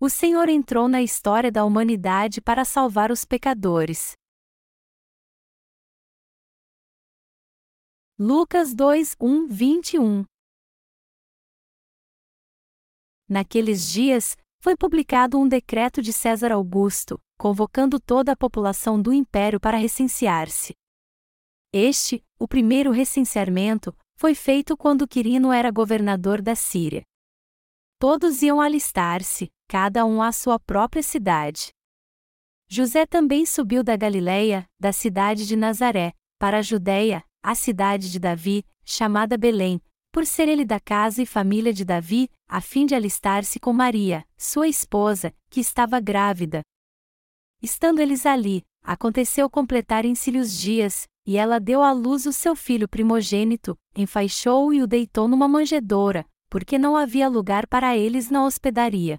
O Senhor entrou na história da humanidade para salvar os pecadores. Lucas 2, 1, 21 Naqueles dias, foi publicado um decreto de César Augusto, convocando toda a população do império para recensear-se. Este, o primeiro recenseamento, foi feito quando Quirino era governador da Síria. Todos iam alistar-se, cada um à sua própria cidade. José também subiu da Galiléia, da cidade de Nazaré, para a Judéia, a cidade de Davi, chamada Belém, por ser ele da casa e família de Davi, a fim de alistar-se com Maria, sua esposa, que estava grávida. Estando eles ali, aconteceu completarem-se-lhe os dias, e ela deu à luz o seu filho primogênito, enfaixou-o e o deitou numa manjedoura, porque não havia lugar para eles na hospedaria.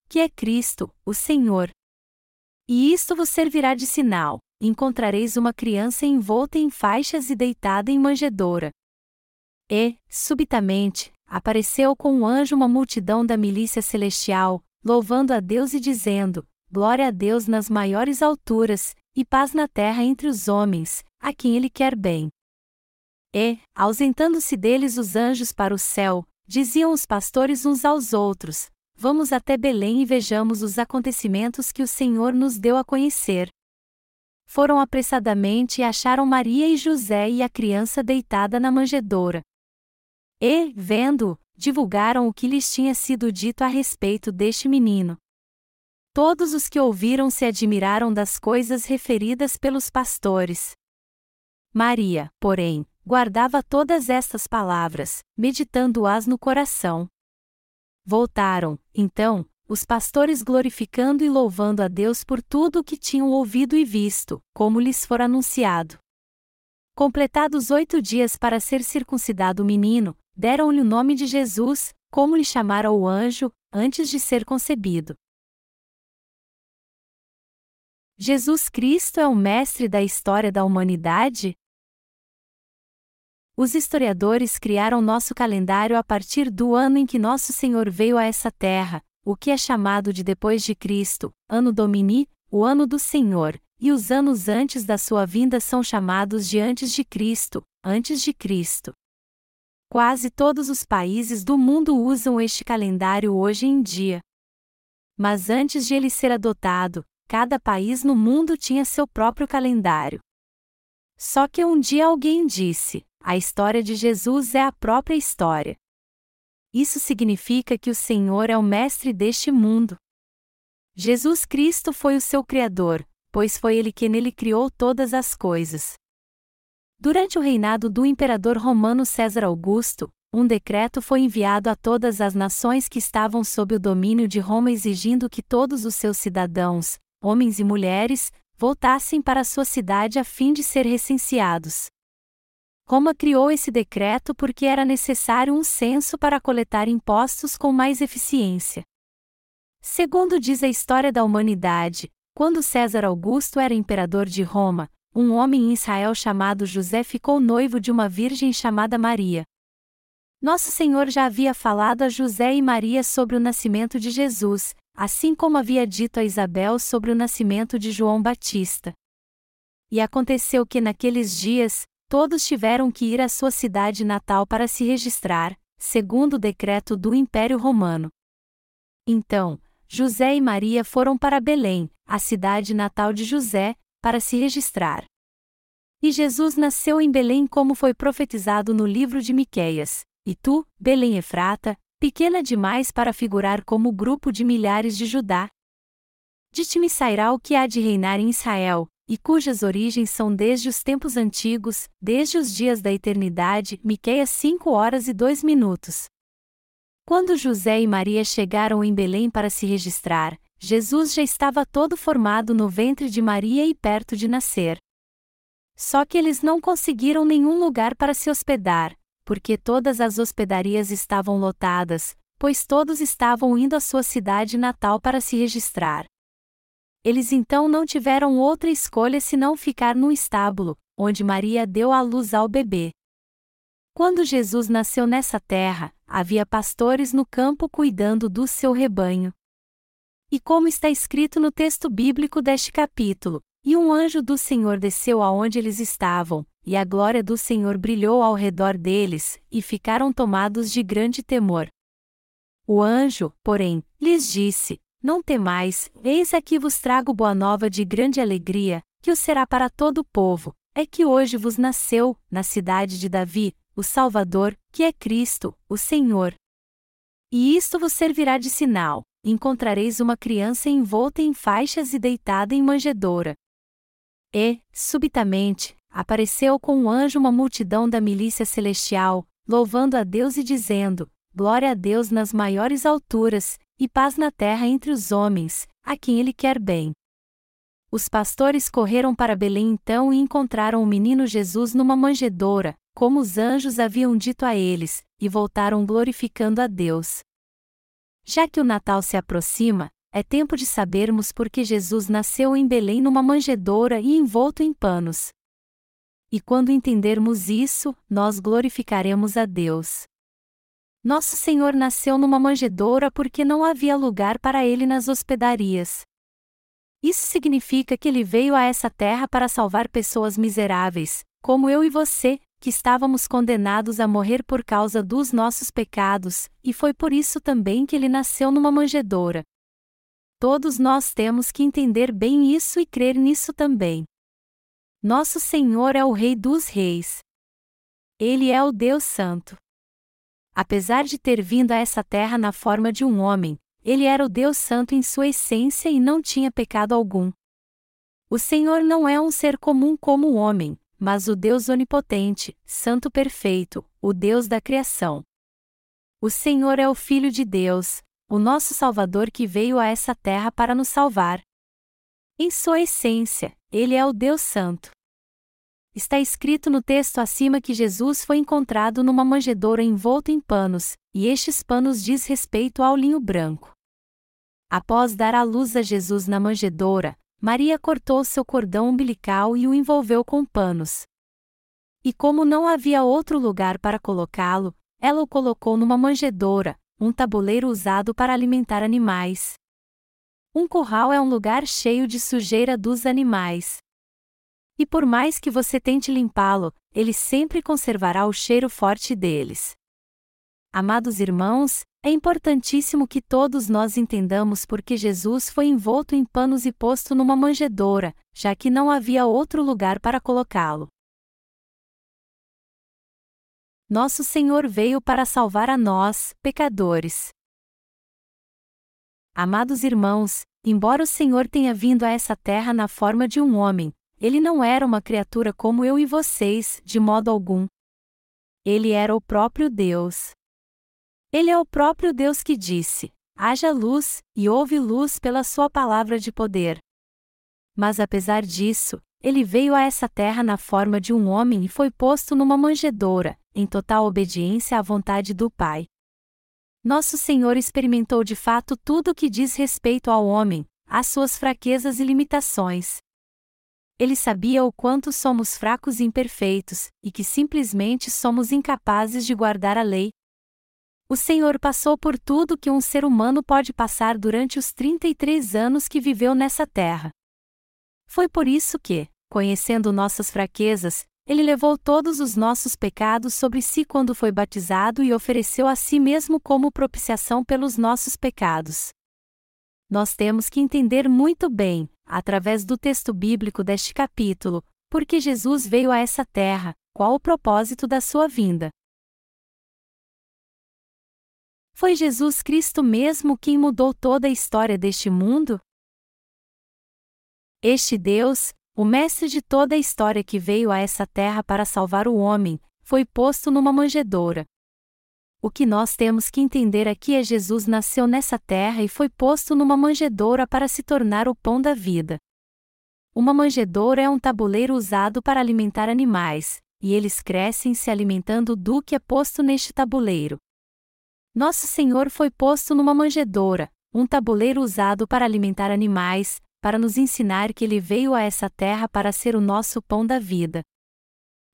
que é Cristo, o Senhor. E isto vos servirá de sinal: encontrareis uma criança envolta em faixas e deitada em manjedoura. E, subitamente, apareceu com um anjo uma multidão da milícia celestial, louvando a Deus e dizendo: Glória a Deus nas maiores alturas, e paz na terra entre os homens, a quem Ele quer bem. E, ausentando-se deles os anjos para o céu, diziam os pastores uns aos outros: Vamos até Belém e vejamos os acontecimentos que o Senhor nos deu a conhecer. Foram apressadamente e acharam Maria e José e a criança deitada na manjedoura. E, vendo, divulgaram o que lhes tinha sido dito a respeito deste menino. Todos os que ouviram se admiraram das coisas referidas pelos pastores. Maria, porém, guardava todas estas palavras, meditando-as no coração. Voltaram, então, os pastores glorificando e louvando a Deus por tudo o que tinham ouvido e visto, como lhes fora anunciado. Completados oito dias para ser circuncidado o menino, deram-lhe o nome de Jesus, como lhe chamara o anjo, antes de ser concebido. Jesus Cristo é o mestre da história da humanidade? Os historiadores criaram nosso calendário a partir do ano em que nosso Senhor veio a essa terra, o que é chamado de depois de Cristo, ano Domini, o ano do Senhor, e os anos antes da sua vinda são chamados de antes de Cristo, antes de Cristo. Quase todos os países do mundo usam este calendário hoje em dia. Mas antes de ele ser adotado, cada país no mundo tinha seu próprio calendário. Só que um dia alguém disse: a história de Jesus é a própria história. Isso significa que o Senhor é o mestre deste mundo. Jesus Cristo foi o seu Criador, pois foi ele que nele criou todas as coisas. Durante o reinado do imperador romano César Augusto, um decreto foi enviado a todas as nações que estavam sob o domínio de Roma exigindo que todos os seus cidadãos, homens e mulheres, voltassem para sua cidade a fim de ser recenseados. Roma criou esse decreto porque era necessário um censo para coletar impostos com mais eficiência. Segundo diz a história da humanidade, quando César Augusto era imperador de Roma, um homem em Israel chamado José ficou noivo de uma virgem chamada Maria. Nosso Senhor já havia falado a José e Maria sobre o nascimento de Jesus, assim como havia dito a Isabel sobre o nascimento de João Batista. E aconteceu que naqueles dias, todos tiveram que ir à sua cidade natal para se registrar, segundo o decreto do Império Romano. Então, José e Maria foram para Belém, a cidade natal de José, para se registrar. E Jesus nasceu em Belém como foi profetizado no livro de Miqueias. E tu, Belém Efrata, pequena demais para figurar como grupo de milhares de Judá. De ti me sairá o que há de reinar em Israel, e cujas origens são desde os tempos antigos, desde os dias da eternidade. Miqueias 5 horas e 2 minutos. Quando José e Maria chegaram em Belém para se registrar, Jesus já estava todo formado no ventre de Maria e perto de nascer. Só que eles não conseguiram nenhum lugar para se hospedar, porque todas as hospedarias estavam lotadas, pois todos estavam indo à sua cidade natal para se registrar. Eles então não tiveram outra escolha senão ficar no estábulo, onde Maria deu à luz ao bebê. Quando Jesus nasceu nessa terra, havia pastores no campo cuidando do seu rebanho. E como está escrito no texto bíblico deste capítulo, e um anjo do Senhor desceu aonde eles estavam, e a glória do Senhor brilhou ao redor deles, e ficaram tomados de grande temor. O anjo, porém, lhes disse: Não temais, eis aqui vos trago boa nova de grande alegria, que o será para todo o povo, é que hoje vos nasceu, na cidade de Davi, o Salvador, que é Cristo, o Senhor. E isto vos servirá de sinal: encontrareis uma criança envolta em faixas e deitada em manjedoura. E, subitamente, apareceu com um anjo uma multidão da milícia celestial, louvando a Deus e dizendo: Glória a Deus nas maiores alturas, e paz na terra entre os homens, a quem Ele quer bem. Os pastores correram para Belém então e encontraram o menino Jesus numa manjedoura, como os anjos haviam dito a eles, e voltaram glorificando a Deus. Já que o Natal se aproxima, é tempo de sabermos por que Jesus nasceu em Belém numa manjedoura e envolto em panos. E quando entendermos isso, nós glorificaremos a Deus. Nosso Senhor nasceu numa manjedoura porque não havia lugar para ele nas hospedarias. Isso significa que ele veio a essa terra para salvar pessoas miseráveis, como eu e você, que estávamos condenados a morrer por causa dos nossos pecados, e foi por isso também que ele nasceu numa manjedoura. Todos nós temos que entender bem isso e crer nisso também. Nosso Senhor é o Rei dos Reis. Ele é o Deus Santo. Apesar de ter vindo a essa terra na forma de um homem, ele era o Deus Santo em sua essência e não tinha pecado algum. O Senhor não é um ser comum como o homem, mas o Deus onipotente, Santo perfeito, o Deus da criação. O Senhor é o Filho de Deus, o nosso Salvador que veio a essa terra para nos salvar. Em sua essência, ele é o Deus Santo. Está escrito no texto acima que Jesus foi encontrado numa manjedoura envolto em panos, e estes panos diz respeito ao linho branco. Após dar à luz a Jesus na manjedoura, Maria cortou seu cordão umbilical e o envolveu com panos. E como não havia outro lugar para colocá-lo, ela o colocou numa manjedoura, um tabuleiro usado para alimentar animais. Um curral é um lugar cheio de sujeira dos animais. E por mais que você tente limpá-lo, ele sempre conservará o cheiro forte deles. Amados irmãos, é importantíssimo que todos nós entendamos porque Jesus foi envolto em panos e posto numa manjedoura, já que não havia outro lugar para colocá-lo. Nosso Senhor veio para salvar a nós, pecadores. Amados irmãos, embora o Senhor tenha vindo a essa terra na forma de um homem, ele não era uma criatura como eu e vocês, de modo algum. Ele era o próprio Deus. Ele é o próprio Deus que disse: haja luz, e houve luz pela sua palavra de poder. Mas apesar disso, ele veio a essa terra na forma de um homem e foi posto numa manjedoura, em total obediência à vontade do Pai. Nosso Senhor experimentou de fato tudo o que diz respeito ao homem, às suas fraquezas e limitações. Ele sabia o quanto somos fracos e imperfeitos, e que simplesmente somos incapazes de guardar a lei, o Senhor passou por tudo que um ser humano pode passar durante os 33 anos que viveu nessa terra. Foi por isso que, conhecendo nossas fraquezas, ele levou todos os nossos pecados sobre si quando foi batizado e ofereceu a si mesmo como propiciação pelos nossos pecados. Nós temos que entender muito bem, através do texto bíblico deste capítulo, porque Jesus veio a essa terra, qual o propósito da sua vinda. Foi Jesus Cristo mesmo quem mudou toda a história deste mundo? Este Deus, o mestre de toda a história que veio a essa terra para salvar o homem, foi posto numa manjedoura. O que nós temos que entender aqui é Jesus nasceu nessa terra e foi posto numa manjedoura para se tornar o pão da vida. Uma manjedoura é um tabuleiro usado para alimentar animais, e eles crescem se alimentando do que é posto neste tabuleiro. Nosso Senhor foi posto numa manjedoura, um tabuleiro usado para alimentar animais, para nos ensinar que ele veio a essa terra para ser o nosso pão da vida.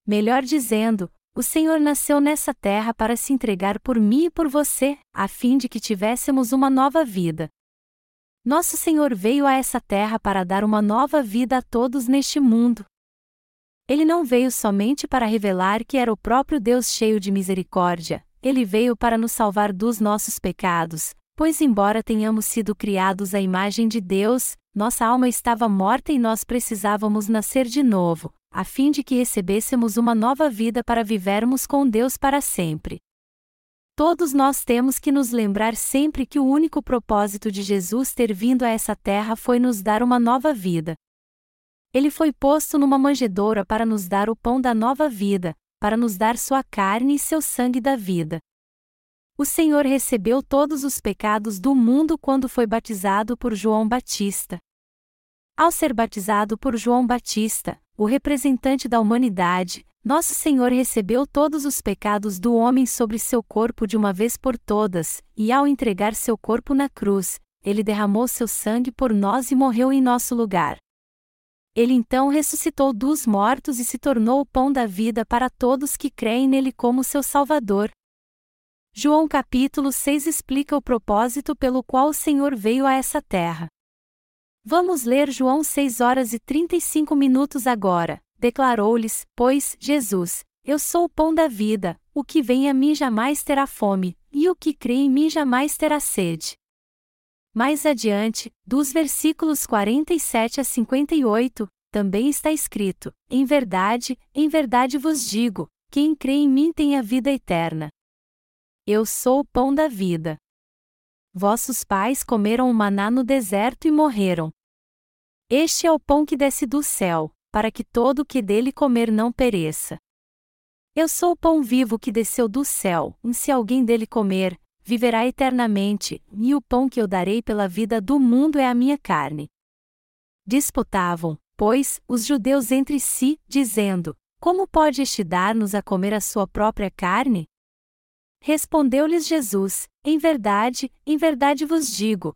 Melhor dizendo, o Senhor nasceu nessa terra para se entregar por mim e por você, a fim de que tivéssemos uma nova vida. Nosso Senhor veio a essa terra para dar uma nova vida a todos neste mundo. Ele não veio somente para revelar que era o próprio Deus cheio de misericórdia, ele veio para nos salvar dos nossos pecados, pois, embora tenhamos sido criados à imagem de Deus, nossa alma estava morta e nós precisávamos nascer de novo, a fim de que recebêssemos uma nova vida para vivermos com Deus para sempre. Todos nós temos que nos lembrar sempre que o único propósito de Jesus ter vindo a essa terra foi nos dar uma nova vida. Ele foi posto numa manjedoura para nos dar o pão da nova vida, para nos dar sua carne e seu sangue da vida. O Senhor recebeu todos os pecados do mundo quando foi batizado por João Batista. Ao ser batizado por João Batista, o representante da humanidade, nosso Senhor recebeu todos os pecados do homem sobre seu corpo de uma vez por todas, e ao entregar seu corpo na cruz, ele derramou seu sangue por nós e morreu em nosso lugar. Ele então ressuscitou dos mortos e se tornou o pão da vida para todos que creem nele como seu Salvador. João capítulo 6 explica o propósito pelo qual o Senhor veio a essa terra. Vamos ler João 6 horas e 35 minutos agora. Declarou-lhes, pois, Jesus: Eu sou o pão da vida, o que vem a mim jamais terá fome, e o que crê em mim jamais terá sede. Mais adiante, dos versículos 47 a 58, também está escrito: Em verdade, em verdade vos digo, quem crê em mim tem a vida eterna. Eu sou o pão da vida. Vossos pais comeram o maná no deserto e morreram. Este é o pão que desce do céu, para que todo o que dele comer não pereça. Eu sou o pão vivo que desceu do céu, e se alguém dele comer, viverá eternamente, e o pão que eu darei pela vida do mundo é a minha carne. Disputavam, pois, os judeus entre si, dizendo: Como pode este dar-nos a comer a sua própria carne? Respondeu-lhes Jesus: Em verdade, em verdade vos digo,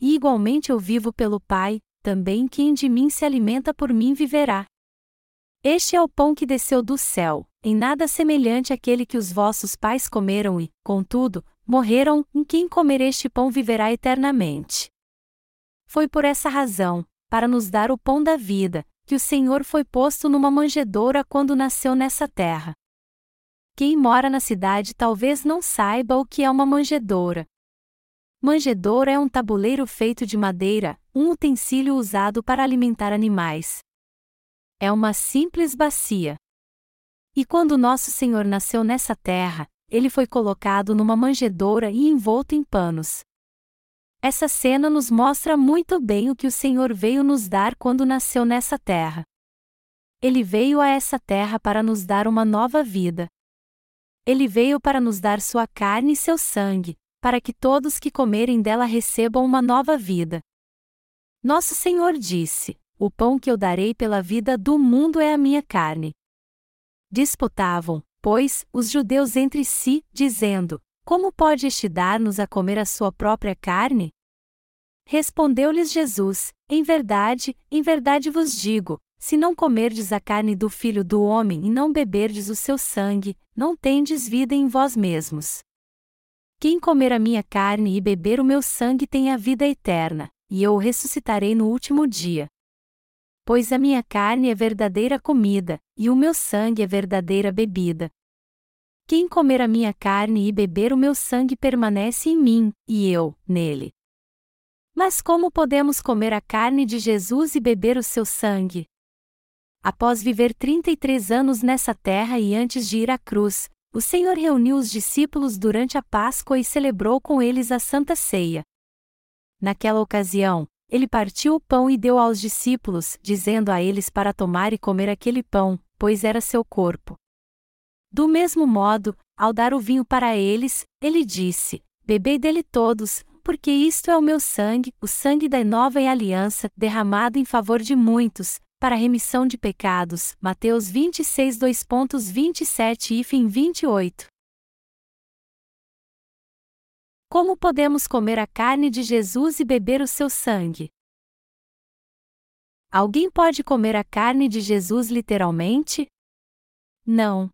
e igualmente eu vivo pelo Pai, também quem de mim se alimenta por mim viverá. Este é o pão que desceu do céu, em nada semelhante àquele que os vossos pais comeram e, contudo, morreram, em quem comer este pão viverá eternamente. Foi por essa razão, para nos dar o pão da vida, que o Senhor foi posto numa manjedoura quando nasceu nessa terra. Quem mora na cidade talvez não saiba o que é uma manjedoura, Manjedoura é um tabuleiro feito de madeira, um utensílio usado para alimentar animais. É uma simples bacia. E quando nosso Senhor nasceu nessa terra, ele foi colocado numa manjedoura e envolto em panos. Essa cena nos mostra muito bem o que o Senhor veio nos dar quando nasceu nessa terra. Ele veio a essa terra para nos dar uma nova vida. Ele veio para nos dar sua carne e seu sangue, para que todos que comerem dela recebam uma nova vida. Nosso Senhor disse: O pão que eu darei pela vida do mundo é a minha carne. Disputavam, pois, os judeus entre si, dizendo: Como pode este dar-nos a comer a sua própria carne? Respondeu-lhes Jesus: Em verdade, em verdade vos digo: se não comerdes a carne do Filho do Homem e não beberdes o seu sangue, não tendes vida em vós mesmos. Quem comer a minha carne e beber o meu sangue tem a vida eterna, e eu o ressuscitarei no último dia. Pois a minha carne é verdadeira comida, e o meu sangue é verdadeira bebida. Quem comer a minha carne e beber o meu sangue permanece em mim, e eu, nele. Mas como podemos comer a carne de Jesus e beber o seu sangue? Após viver 33 anos nessa terra e antes de ir à cruz, o Senhor reuniu os discípulos durante a Páscoa e celebrou com eles a Santa Ceia. Naquela ocasião, ele partiu o pão e deu aos discípulos, dizendo a eles para tomar e comer aquele pão, pois era seu corpo. Do mesmo modo, ao dar o vinho para eles, ele disse: Bebei dele todos, porque isto é o meu sangue, o sangue da nova aliança, derramado em favor de muitos, para a remissão de pecados. Mateus 26 2.27 e fim 28. Como podemos comer a carne de Jesus e beber o seu sangue? Alguém pode comer a carne de Jesus literalmente? Não.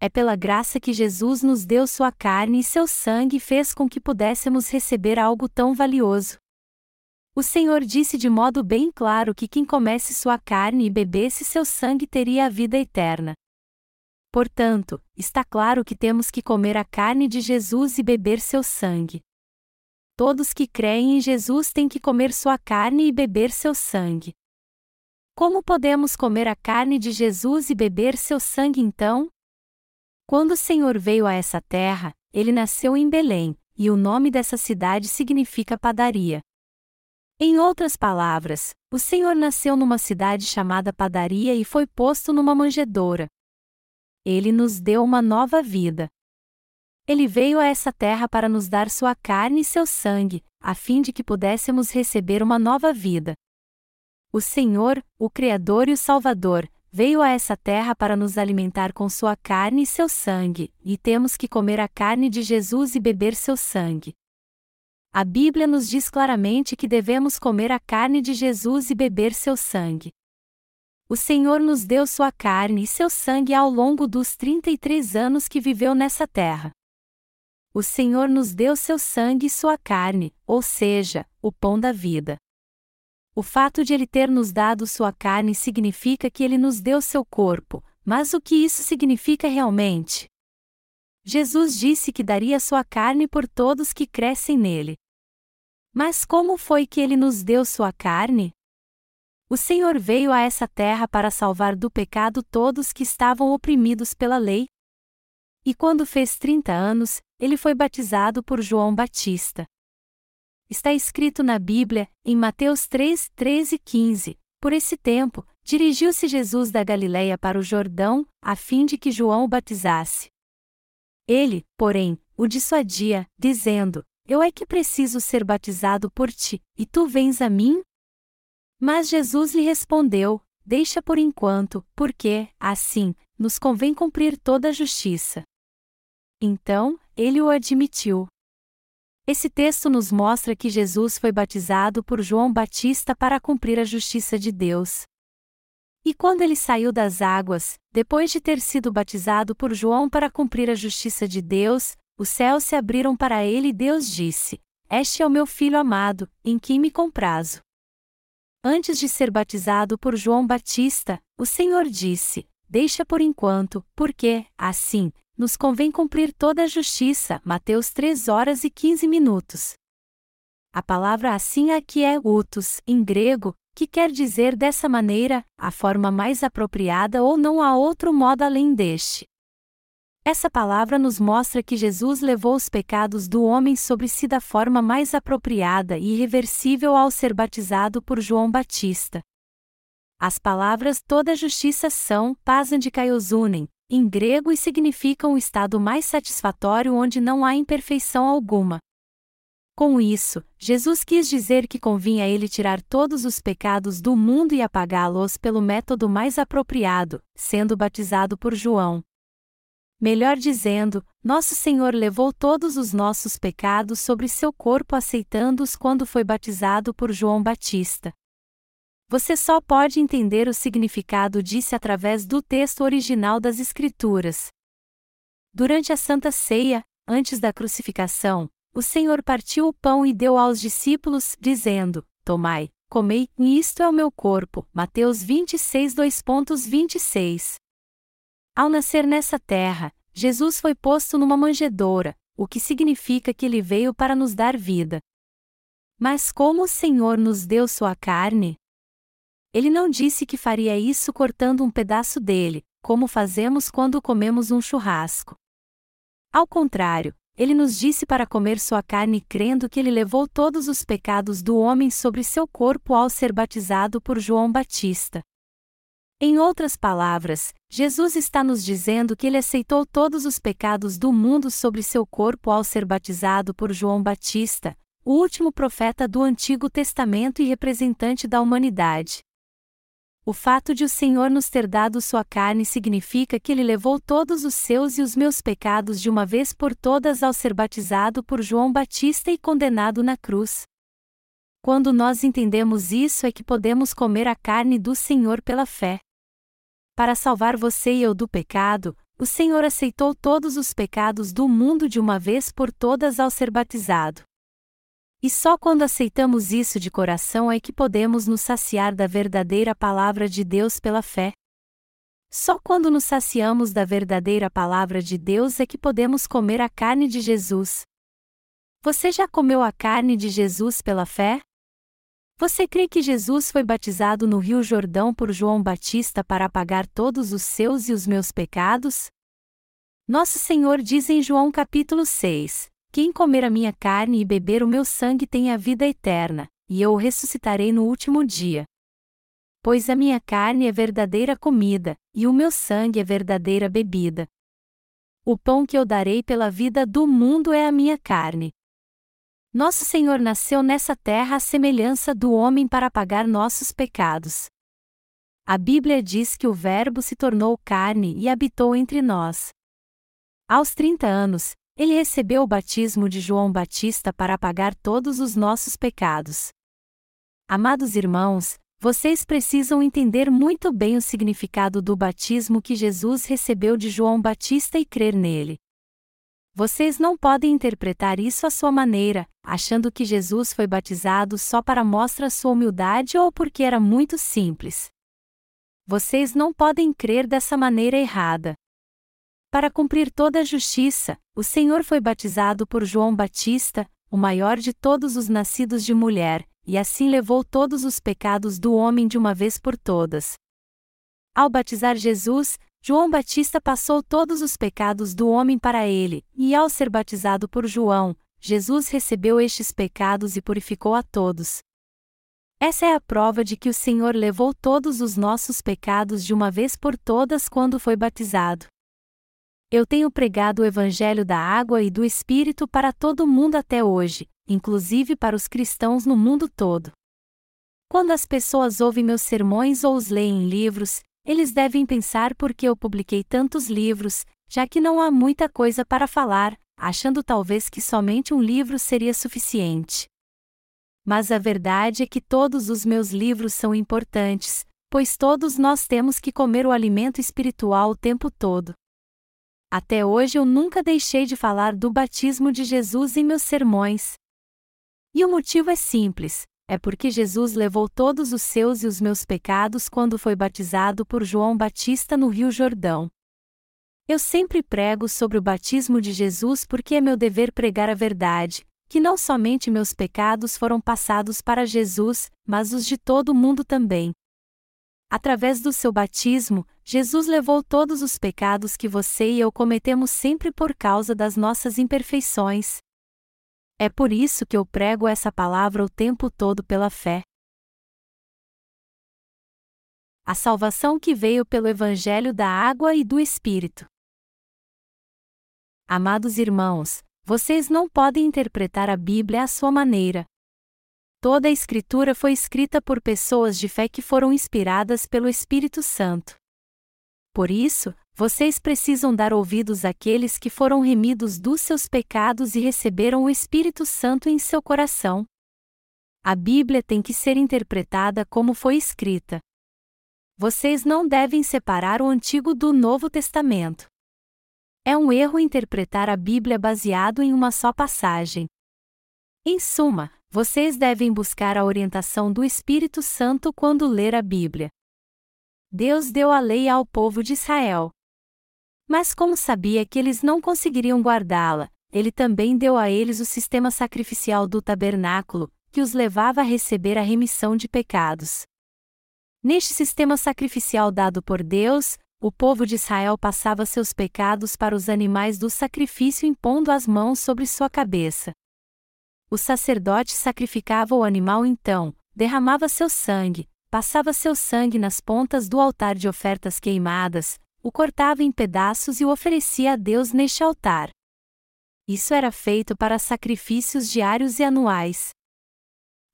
É pela graça que Jesus nos deu sua carne e seu sangue fez com que pudéssemos receber algo tão valioso. O Senhor disse de modo bem claro que quem comesse sua carne e bebesse seu sangue teria a vida eterna. Portanto, está claro que temos que comer a carne de Jesus e beber seu sangue. Todos que creem em Jesus têm que comer sua carne e beber seu sangue. Como podemos comer a carne de Jesus e beber seu sangue então? Quando o Senhor veio a essa terra, ele nasceu em Belém, e o nome dessa cidade significa padaria. Em outras palavras, o Senhor nasceu numa cidade chamada Padaria e foi posto numa manjedoura. Ele nos deu uma nova vida. Ele veio a essa terra para nos dar sua carne e seu sangue, a fim de que pudéssemos receber uma nova vida. O Senhor, o Criador e o Salvador, veio a essa terra para nos alimentar com sua carne e seu sangue, e temos que comer a carne de Jesus e beber seu sangue. A Bíblia nos diz claramente que devemos comer a carne de Jesus e beber seu sangue. O Senhor nos deu sua carne e seu sangue ao longo dos 33 anos que viveu nessa terra. O Senhor nos deu seu sangue e sua carne, ou seja, o pão da vida. O fato de ele ter nos dado sua carne significa que ele nos deu seu corpo, mas o que isso significa realmente? Jesus disse que daria sua carne por todos que crescem nele. Mas como foi que ele nos deu sua carne? O Senhor veio a essa terra para salvar do pecado todos que estavam oprimidos pela lei. E quando fez 30 anos, ele foi batizado por João Batista. Está escrito na Bíblia, em Mateus 3, 13 e 15. Por esse tempo, dirigiu-se Jesus da Galiléia para o Jordão, a fim de que João o batizasse. Ele, porém, o dissuadia, dizendo: Eu é que preciso ser batizado por ti, e tu vens a mim? Mas Jesus lhe respondeu: Deixa por enquanto, porque, assim, nos convém cumprir toda a justiça. Então, ele o admitiu. Esse texto nos mostra que Jesus foi batizado por João Batista para cumprir a justiça de Deus. E quando ele saiu das águas, depois de ter sido batizado por João para cumprir a justiça de Deus, os céus se abriram para ele e Deus disse: Este é o meu filho amado, em quem me comprazo. Antes de ser batizado por João Batista, o Senhor disse: Deixa por enquanto, porque, assim, nos convém cumprir toda a justiça. Mateus 3 horas e 15 minutos. A palavra assim aqui é utos, em grego, que quer dizer dessa maneira, a forma mais apropriada ou não há outro modo além deste. Essa palavra nos mostra que Jesus levou os pecados do homem sobre si da forma mais apropriada e irreversível ao ser batizado por João Batista. As palavras toda justiça são, pasandikaiosúnem, em grego e significam o estado mais satisfatório onde não há imperfeição alguma. Com isso, Jesus quis dizer que convinha a ele tirar todos os pecados do mundo e apagá-los pelo método mais apropriado, sendo batizado por João. Melhor dizendo, nosso Senhor levou todos os nossos pecados sobre seu corpo aceitando-os quando foi batizado por João Batista. Você só pode entender o significado disso através do texto original das Escrituras. Durante a Santa Ceia, antes da crucificação, o Senhor partiu o pão e deu aos discípulos, dizendo: Tomai, comei, e isto é o meu corpo. Mateus 26, 2.26. Ao nascer nessa terra, Jesus foi posto numa manjedoura, o que significa que ele veio para nos dar vida. Mas como o Senhor nos deu sua carne? Ele não disse que faria isso cortando um pedaço dele, como fazemos quando comemos um churrasco. Ao contrário, ele nos disse para comer sua carne crendo que ele levou todos os pecados do homem sobre seu corpo ao ser batizado por João Batista. Em outras palavras, Jesus está nos dizendo que ele aceitou todos os pecados do mundo sobre seu corpo ao ser batizado por João Batista, o último profeta do Antigo Testamento e representante da humanidade. O fato de o Senhor nos ter dado sua carne significa que ele levou todos os seus e os meus pecados de uma vez por todas ao ser batizado por João Batista e condenado na cruz. Quando nós entendemos isso é que podemos comer a carne do Senhor pela fé. Para salvar você e eu do pecado, o Senhor aceitou todos os pecados do mundo de uma vez por todas ao ser batizado. E só quando aceitamos isso de coração é que podemos nos saciar da verdadeira palavra de Deus pela fé. Só quando nos saciamos da verdadeira palavra de Deus é que podemos comer a carne de Jesus. Você já comeu a carne de Jesus pela fé? Você crê que Jesus foi batizado no Rio Jordão por João Batista para apagar todos os seus e os meus pecados? Nosso Senhor diz em João capítulo 6: quem comer a minha carne e beber o meu sangue tem a vida eterna, e eu o ressuscitarei no último dia. Pois a minha carne é verdadeira comida, e o meu sangue é verdadeira bebida. O pão que eu darei pela vida do mundo é a minha carne. Nosso Senhor nasceu nessa terra à semelhança do homem para pagar nossos pecados. A Bíblia diz que o Verbo se tornou carne e habitou entre nós. Aos 30 anos, ele recebeu o batismo de João Batista para apagar todos os nossos pecados. Amados irmãos, vocês precisam entender muito bem o significado do batismo que Jesus recebeu de João Batista e crer nele. Vocês não podem interpretar isso à sua maneira, achando que Jesus foi batizado só para mostrar sua humildade ou porque era muito simples. Vocês não podem crer dessa maneira errada. Para cumprir toda a justiça, o Senhor foi batizado por João Batista, o maior de todos os nascidos de mulher, e assim levou todos os pecados do homem de uma vez por todas. Ao batizar Jesus, João Batista passou todos os pecados do homem para ele, e ao ser batizado por João, Jesus recebeu estes pecados e purificou a todos. Essa é a prova de que o Senhor levou todos os nossos pecados de uma vez por todas quando foi batizado. Eu tenho pregado o Evangelho da água e do Espírito para todo mundo até hoje, inclusive para os cristãos no mundo todo. Quando as pessoas ouvem meus sermões ou os leem em livros, eles devem pensar por que eu publiquei tantos livros, já que não há muita coisa para falar, achando talvez que somente um livro seria suficiente. Mas a verdade é que todos os meus livros são importantes, pois todos nós temos que comer o alimento espiritual o tempo todo. Até hoje eu nunca deixei de falar do batismo de Jesus em meus sermões. E o motivo é simples: é porque Jesus levou todos os seus e os meus pecados quando foi batizado por João Batista no Rio Jordão. Eu sempre prego sobre o batismo de Jesus porque é meu dever pregar a verdade, que não somente meus pecados foram passados para Jesus, mas os de todo o mundo também. Através do seu batismo, Jesus levou todos os pecados que você e eu cometemos sempre por causa das nossas imperfeições. É por isso que eu prego essa palavra o tempo todo pela fé. A salvação que veio pelo Evangelho da Água e do Espírito. Amados irmãos, vocês não podem interpretar a Bíblia à sua maneira, Toda a Escritura foi escrita por pessoas de fé que foram inspiradas pelo Espírito Santo. Por isso, vocês precisam dar ouvidos àqueles que foram remidos dos seus pecados e receberam o Espírito Santo em seu coração. A Bíblia tem que ser interpretada como foi escrita. Vocês não devem separar o Antigo do Novo Testamento. É um erro interpretar a Bíblia baseado em uma só passagem. Em suma, vocês devem buscar a orientação do Espírito Santo quando ler a Bíblia. Deus deu a lei ao povo de Israel. Mas como sabia que eles não conseguiriam guardá-la, ele também deu a eles o sistema sacrificial do tabernáculo, que os levava a receber a remissão de pecados. Neste sistema sacrificial dado por Deus, o povo de Israel passava seus pecados para os animais do sacrifício impondo as mãos sobre sua cabeça. O sacerdote sacrificava o animal então, derramava seu sangue, passava seu sangue nas pontas do altar de ofertas queimadas, o cortava em pedaços e o oferecia a Deus neste altar. Isso era feito para sacrifícios diários e anuais.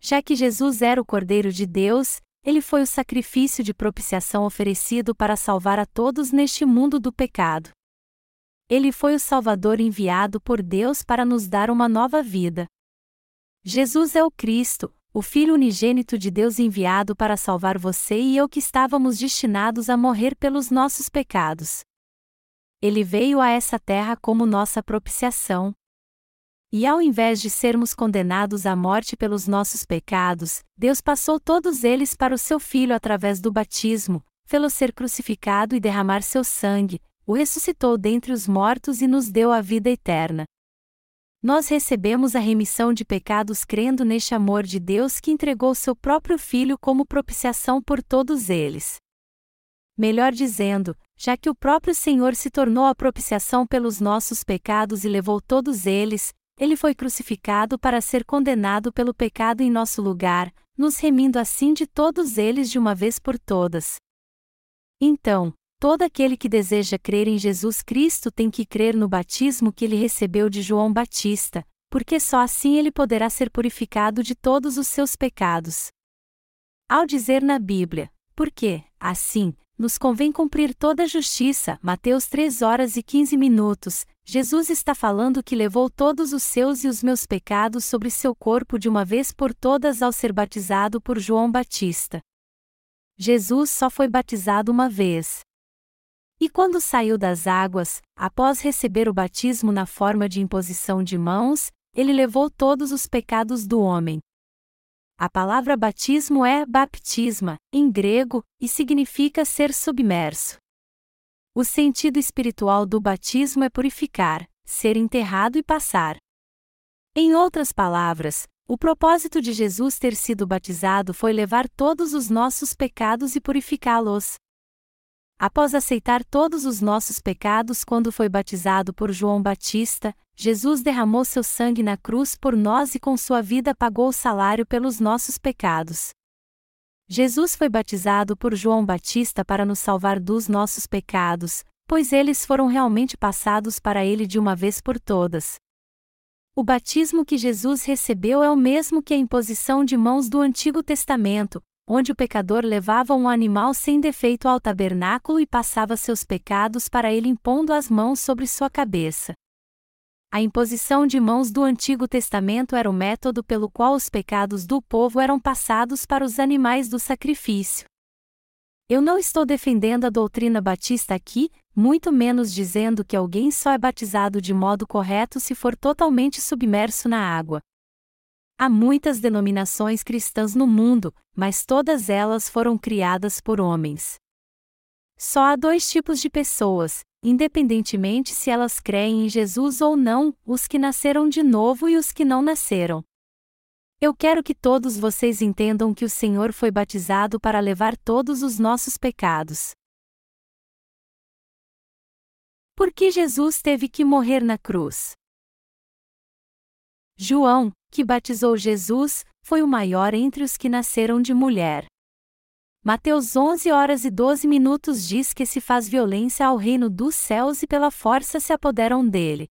Já que Jesus era o Cordeiro de Deus, ele foi o sacrifício de propiciação oferecido para salvar a todos neste mundo do pecado. Ele foi o Salvador enviado por Deus para nos dar uma nova vida. Jesus é o Cristo, o Filho unigênito de Deus enviado para salvar você e eu que estávamos destinados a morrer pelos nossos pecados. Ele veio a essa terra como nossa propiciação. E ao invés de sermos condenados à morte pelos nossos pecados, Deus passou todos eles para o seu Filho através do batismo, fê-lo ser crucificado e derramar seu sangue, o ressuscitou dentre os mortos e nos deu a vida eterna. Nós recebemos a remissão de pecados crendo neste amor de Deus que entregou seu próprio Filho como propiciação por todos eles. Melhor dizendo, já que o próprio Senhor se tornou a propiciação pelos nossos pecados e levou todos eles, ele foi crucificado para ser condenado pelo pecado em nosso lugar, nos remindo assim de todos eles de uma vez por todas. Então, Todo aquele que deseja crer em Jesus Cristo tem que crer no batismo que ele recebeu de João Batista, porque só assim ele poderá ser purificado de todos os seus pecados. Ao dizer na Bíblia, porque, assim, nos convém cumprir toda a justiça, Mateus 3 horas e 15 minutos, Jesus está falando que levou todos os seus e os meus pecados sobre seu corpo de uma vez por todas ao ser batizado por João Batista. Jesus só foi batizado uma vez. E quando saiu das águas, após receber o batismo na forma de imposição de mãos, ele levou todos os pecados do homem. A palavra batismo é baptisma, em grego, e significa ser submerso. O sentido espiritual do batismo é purificar, ser enterrado e passar. Em outras palavras, o propósito de Jesus ter sido batizado foi levar todos os nossos pecados e purificá-los. Após aceitar todos os nossos pecados quando foi batizado por João Batista, Jesus derramou seu sangue na cruz por nós e com sua vida pagou o salário pelos nossos pecados. Jesus foi batizado por João Batista para nos salvar dos nossos pecados, pois eles foram realmente passados para ele de uma vez por todas. O batismo que Jesus recebeu é o mesmo que a imposição de mãos do Antigo Testamento, onde o pecador levava um animal sem defeito ao tabernáculo e passava seus pecados para ele impondo as mãos sobre sua cabeça. A imposição de mãos do Antigo Testamento era o método pelo qual os pecados do povo eram passados para os animais do sacrifício. Eu não estou defendendo a doutrina batista aqui, muito menos dizendo que alguém só é batizado de modo correto se for totalmente submerso na água. Há muitas denominações cristãs no mundo, mas todas elas foram criadas por homens. Só há dois tipos de pessoas, independentemente se elas creem em Jesus ou não, os que nasceram de novo e os que não nasceram. Eu quero que todos vocês entendam que o Senhor foi batizado para levar todos os nossos pecados. Por que Jesus teve que morrer na cruz? João, que batizou Jesus, foi o maior entre os que nasceram de mulher. Mateus 11 horas e 12 minutos diz que se faz violência ao reino dos céus e pela força se apoderam dele.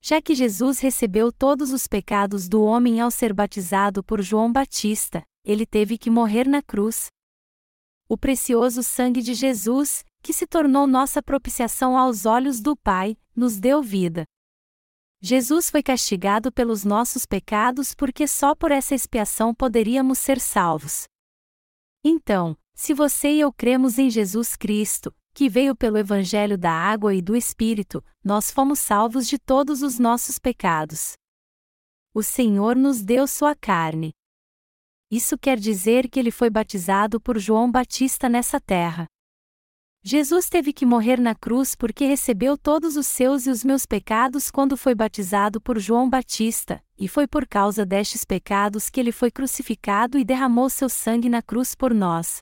Já que Jesus recebeu todos os pecados do homem ao ser batizado por João Batista, ele teve que morrer na cruz. O precioso sangue de Jesus, que se tornou nossa propiciação aos olhos do Pai, nos deu vida. Jesus foi castigado pelos nossos pecados porque só por essa expiação poderíamos ser salvos. Então, se você e eu cremos em Jesus Cristo, que veio pelo Evangelho da Água e do Espírito, nós fomos salvos de todos os nossos pecados. O Senhor nos deu sua carne. Isso quer dizer que ele foi batizado por João Batista nessa terra. Jesus teve que morrer na cruz porque recebeu todos os seus e os meus pecados quando foi batizado por João Batista, e foi por causa destes pecados que ele foi crucificado e derramou seu sangue na cruz por nós.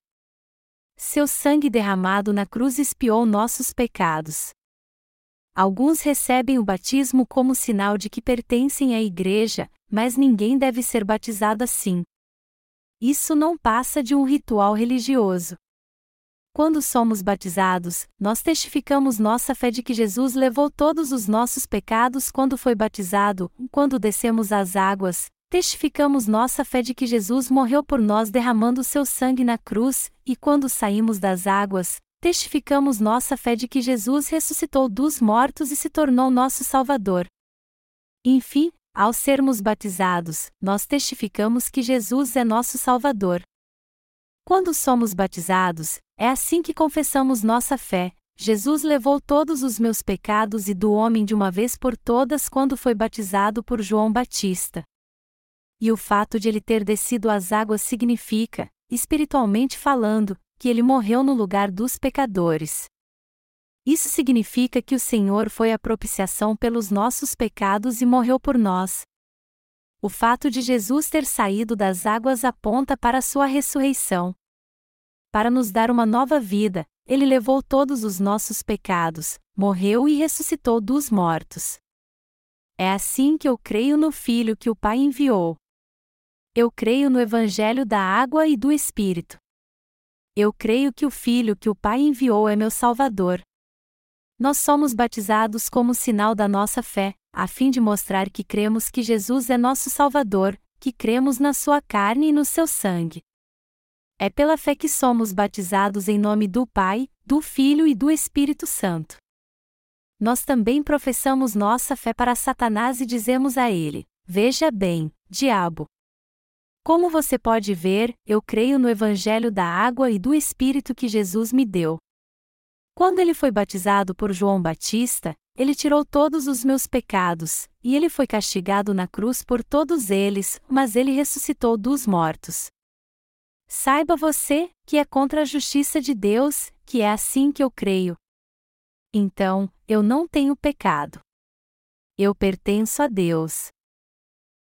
Seu sangue derramado na cruz expiou nossos pecados. Alguns recebem o batismo como sinal de que pertencem à igreja, mas ninguém deve ser batizado assim. Isso não passa de um ritual religioso. Quando somos batizados, nós testificamos nossa fé de que Jesus levou todos os nossos pecados quando foi batizado, quando descemos às águas, testificamos nossa fé de que Jesus morreu por nós derramando seu sangue na cruz, e quando saímos das águas, testificamos nossa fé de que Jesus ressuscitou dos mortos e se tornou nosso Salvador. Enfim, ao sermos batizados, nós testificamos que Jesus é nosso Salvador. Quando somos batizados, é assim que confessamos nossa fé. Jesus levou todos os meus pecados e do homem de uma vez por todas quando foi batizado por João Batista. E o fato de ele ter descido às águas significa, espiritualmente falando, que ele morreu no lugar dos pecadores. Isso significa que o Senhor foi a propiciação pelos nossos pecados e morreu por nós. O fato de Jesus ter saído das águas aponta para a sua ressurreição para nos dar uma nova vida, ele levou todos os nossos pecados, morreu e ressuscitou dos mortos. É assim que eu creio no Filho que o Pai enviou. Eu creio no Evangelho da Água e do Espírito. Eu creio que o Filho que o Pai enviou é meu Salvador. Nós somos batizados como sinal da nossa fé, a fim de mostrar que cremos que Jesus é nosso Salvador, que cremos na sua carne e no seu sangue. É pela fé que somos batizados em nome do Pai, do Filho e do Espírito Santo. Nós também professamos nossa fé para Satanás e dizemos a ele: Veja bem, diabo. Como você pode ver, eu creio no Evangelho da água e do Espírito que Jesus me deu. Quando ele foi batizado por João Batista, ele tirou todos os meus pecados, e ele foi castigado na cruz por todos eles, mas ele ressuscitou dos mortos. Saiba você que é contra a justiça de Deus, que é assim que eu creio. Então, eu não tenho pecado. Eu pertenço a Deus.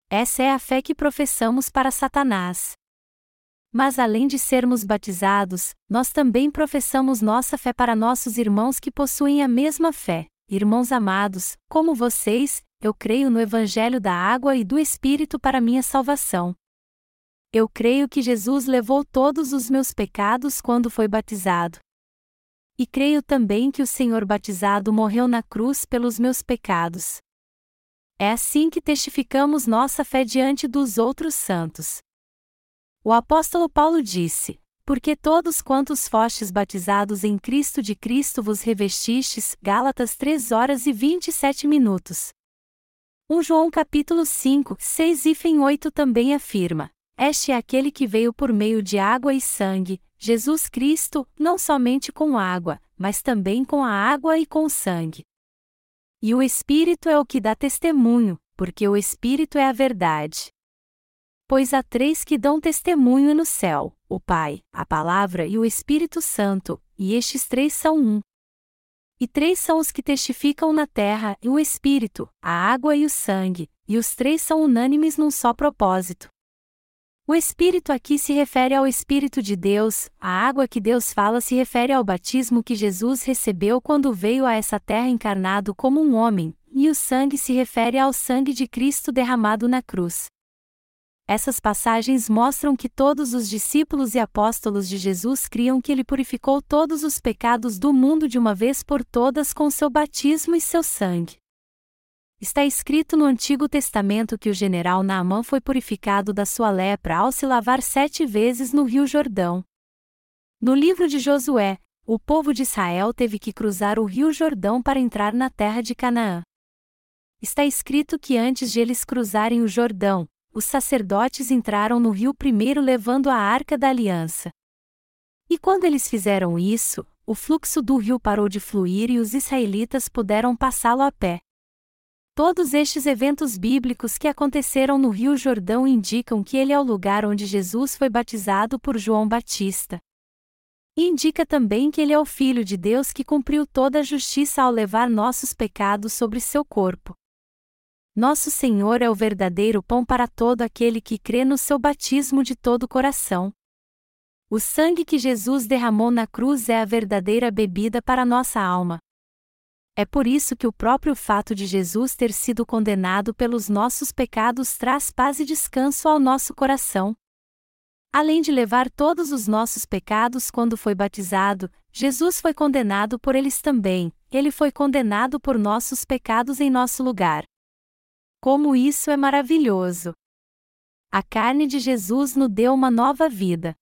Essa é a fé que professamos para Satanás. Mas além de sermos batizados, nós também professamos nossa fé para nossos irmãos que possuem a mesma fé. Irmãos amados, como vocês, eu creio no Evangelho da água e do Espírito para minha salvação. Eu creio que Jesus levou todos os meus pecados quando foi batizado. E creio também que o Senhor batizado morreu na cruz pelos meus pecados. É assim que testificamos nossa fé diante dos outros santos. O apóstolo Paulo disse: Porque todos quantos fostes batizados em Cristo de Cristo vos revestistes, Gálatas 3 horas e 27 minutos. 1 João capítulo 5, 6 e 8 também afirma: este é aquele que veio por meio de água e sangue, Jesus Cristo, não somente com água, mas também com a água e com o sangue. E o Espírito é o que dá testemunho, porque o Espírito é a verdade. Pois há três que dão testemunho no céu: o Pai, a Palavra e o Espírito Santo, e estes três são um. E três são os que testificam na terra, o Espírito, a água e o sangue, e os três são unânimes num só propósito. O Espírito aqui se refere ao Espírito de Deus, a água que Deus fala se refere ao batismo que Jesus recebeu quando veio a essa terra encarnado como um homem, e o sangue se refere ao sangue de Cristo derramado na cruz. Essas passagens mostram que todos os discípulos e apóstolos de Jesus criam que ele purificou todos os pecados do mundo de uma vez por todas com seu batismo e seu sangue. Está escrito no Antigo Testamento que o general Naamã foi purificado da sua lepra ao se lavar sete vezes no Rio Jordão. No livro de Josué, o povo de Israel teve que cruzar o Rio Jordão para entrar na terra de Canaã. Está escrito que antes de eles cruzarem o Jordão, os sacerdotes entraram no rio primeiro levando a arca da aliança. E quando eles fizeram isso, o fluxo do rio parou de fluir e os israelitas puderam passá-lo a pé. Todos estes eventos bíblicos que aconteceram no Rio Jordão indicam que ele é o lugar onde Jesus foi batizado por João Batista. Indica também que ele é o Filho de Deus que cumpriu toda a justiça ao levar nossos pecados sobre seu corpo. Nosso Senhor é o verdadeiro pão para todo aquele que crê no seu batismo de todo o coração. O sangue que Jesus derramou na cruz é a verdadeira bebida para nossa alma. É por isso que o próprio fato de Jesus ter sido condenado pelos nossos pecados traz paz e descanso ao nosso coração. Além de levar todos os nossos pecados quando foi batizado, Jesus foi condenado por eles também, ele foi condenado por nossos pecados em nosso lugar. Como isso é maravilhoso! A carne de Jesus nos deu uma nova vida.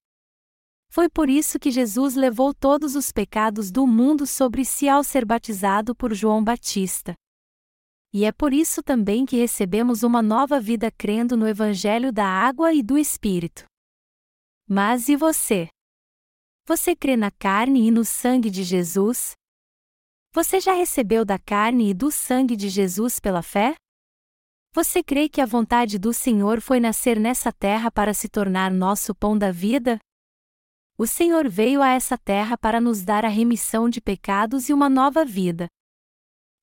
Foi por isso que Jesus levou todos os pecados do mundo sobre si ao ser batizado por João Batista. E é por isso também que recebemos uma nova vida crendo no Evangelho da Água e do Espírito. Mas e você? Você crê na carne e no sangue de Jesus? Você já recebeu da carne e do sangue de Jesus pela fé? Você crê que a vontade do Senhor foi nascer nessa terra para se tornar nosso pão da vida? O Senhor veio a essa terra para nos dar a remissão de pecados e uma nova vida.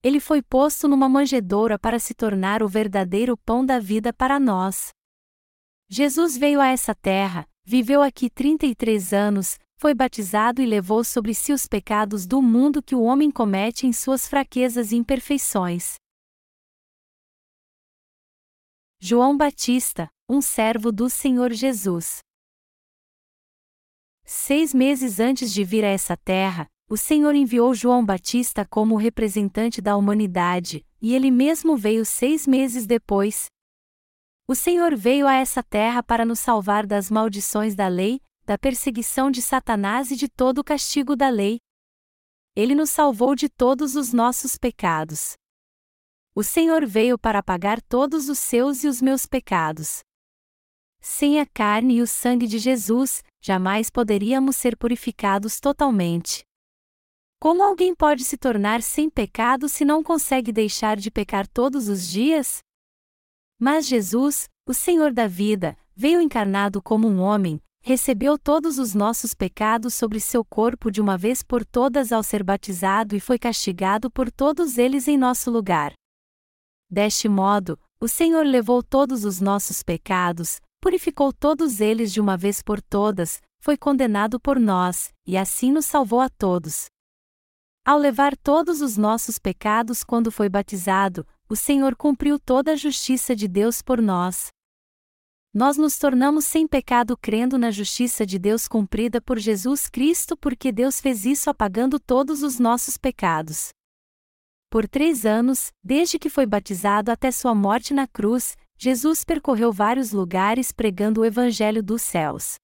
Ele foi posto numa manjedoura para se tornar o verdadeiro pão da vida para nós. Jesus veio a essa terra, viveu aqui 33 anos, foi batizado e levou sobre si os pecados do mundo que o homem comete em suas fraquezas e imperfeições. João Batista, um servo do Senhor Jesus. Seis meses antes de vir a essa terra, o Senhor enviou João Batista como representante da humanidade, e ele mesmo veio seis meses depois. O Senhor veio a essa terra para nos salvar das maldições da lei, da perseguição de Satanás e de todo o castigo da lei. Ele nos salvou de todos os nossos pecados. O Senhor veio para pagar todos os seus e os meus pecados. Sem a carne e o sangue de Jesus, jamais poderíamos ser purificados totalmente. Como alguém pode se tornar sem pecado se não consegue deixar de pecar todos os dias? Mas Jesus, o Senhor da vida, veio encarnado como um homem, recebeu todos os nossos pecados sobre seu corpo de uma vez por todas ao ser batizado e foi castigado por todos eles em nosso lugar. Deste modo, o Senhor levou todos os nossos pecados, purificou todos eles de uma vez por todas, foi condenado por nós, e assim nos salvou a todos. Ao levar todos os nossos pecados quando foi batizado, o Senhor cumpriu toda a justiça de Deus por nós. Nós nos tornamos sem pecado crendo na justiça de Deus cumprida por Jesus Cristo porque Deus fez isso apagando todos os nossos pecados. Por três anos, desde que foi batizado até sua morte na cruz, Jesus percorreu vários lugares pregando o Evangelho dos céus.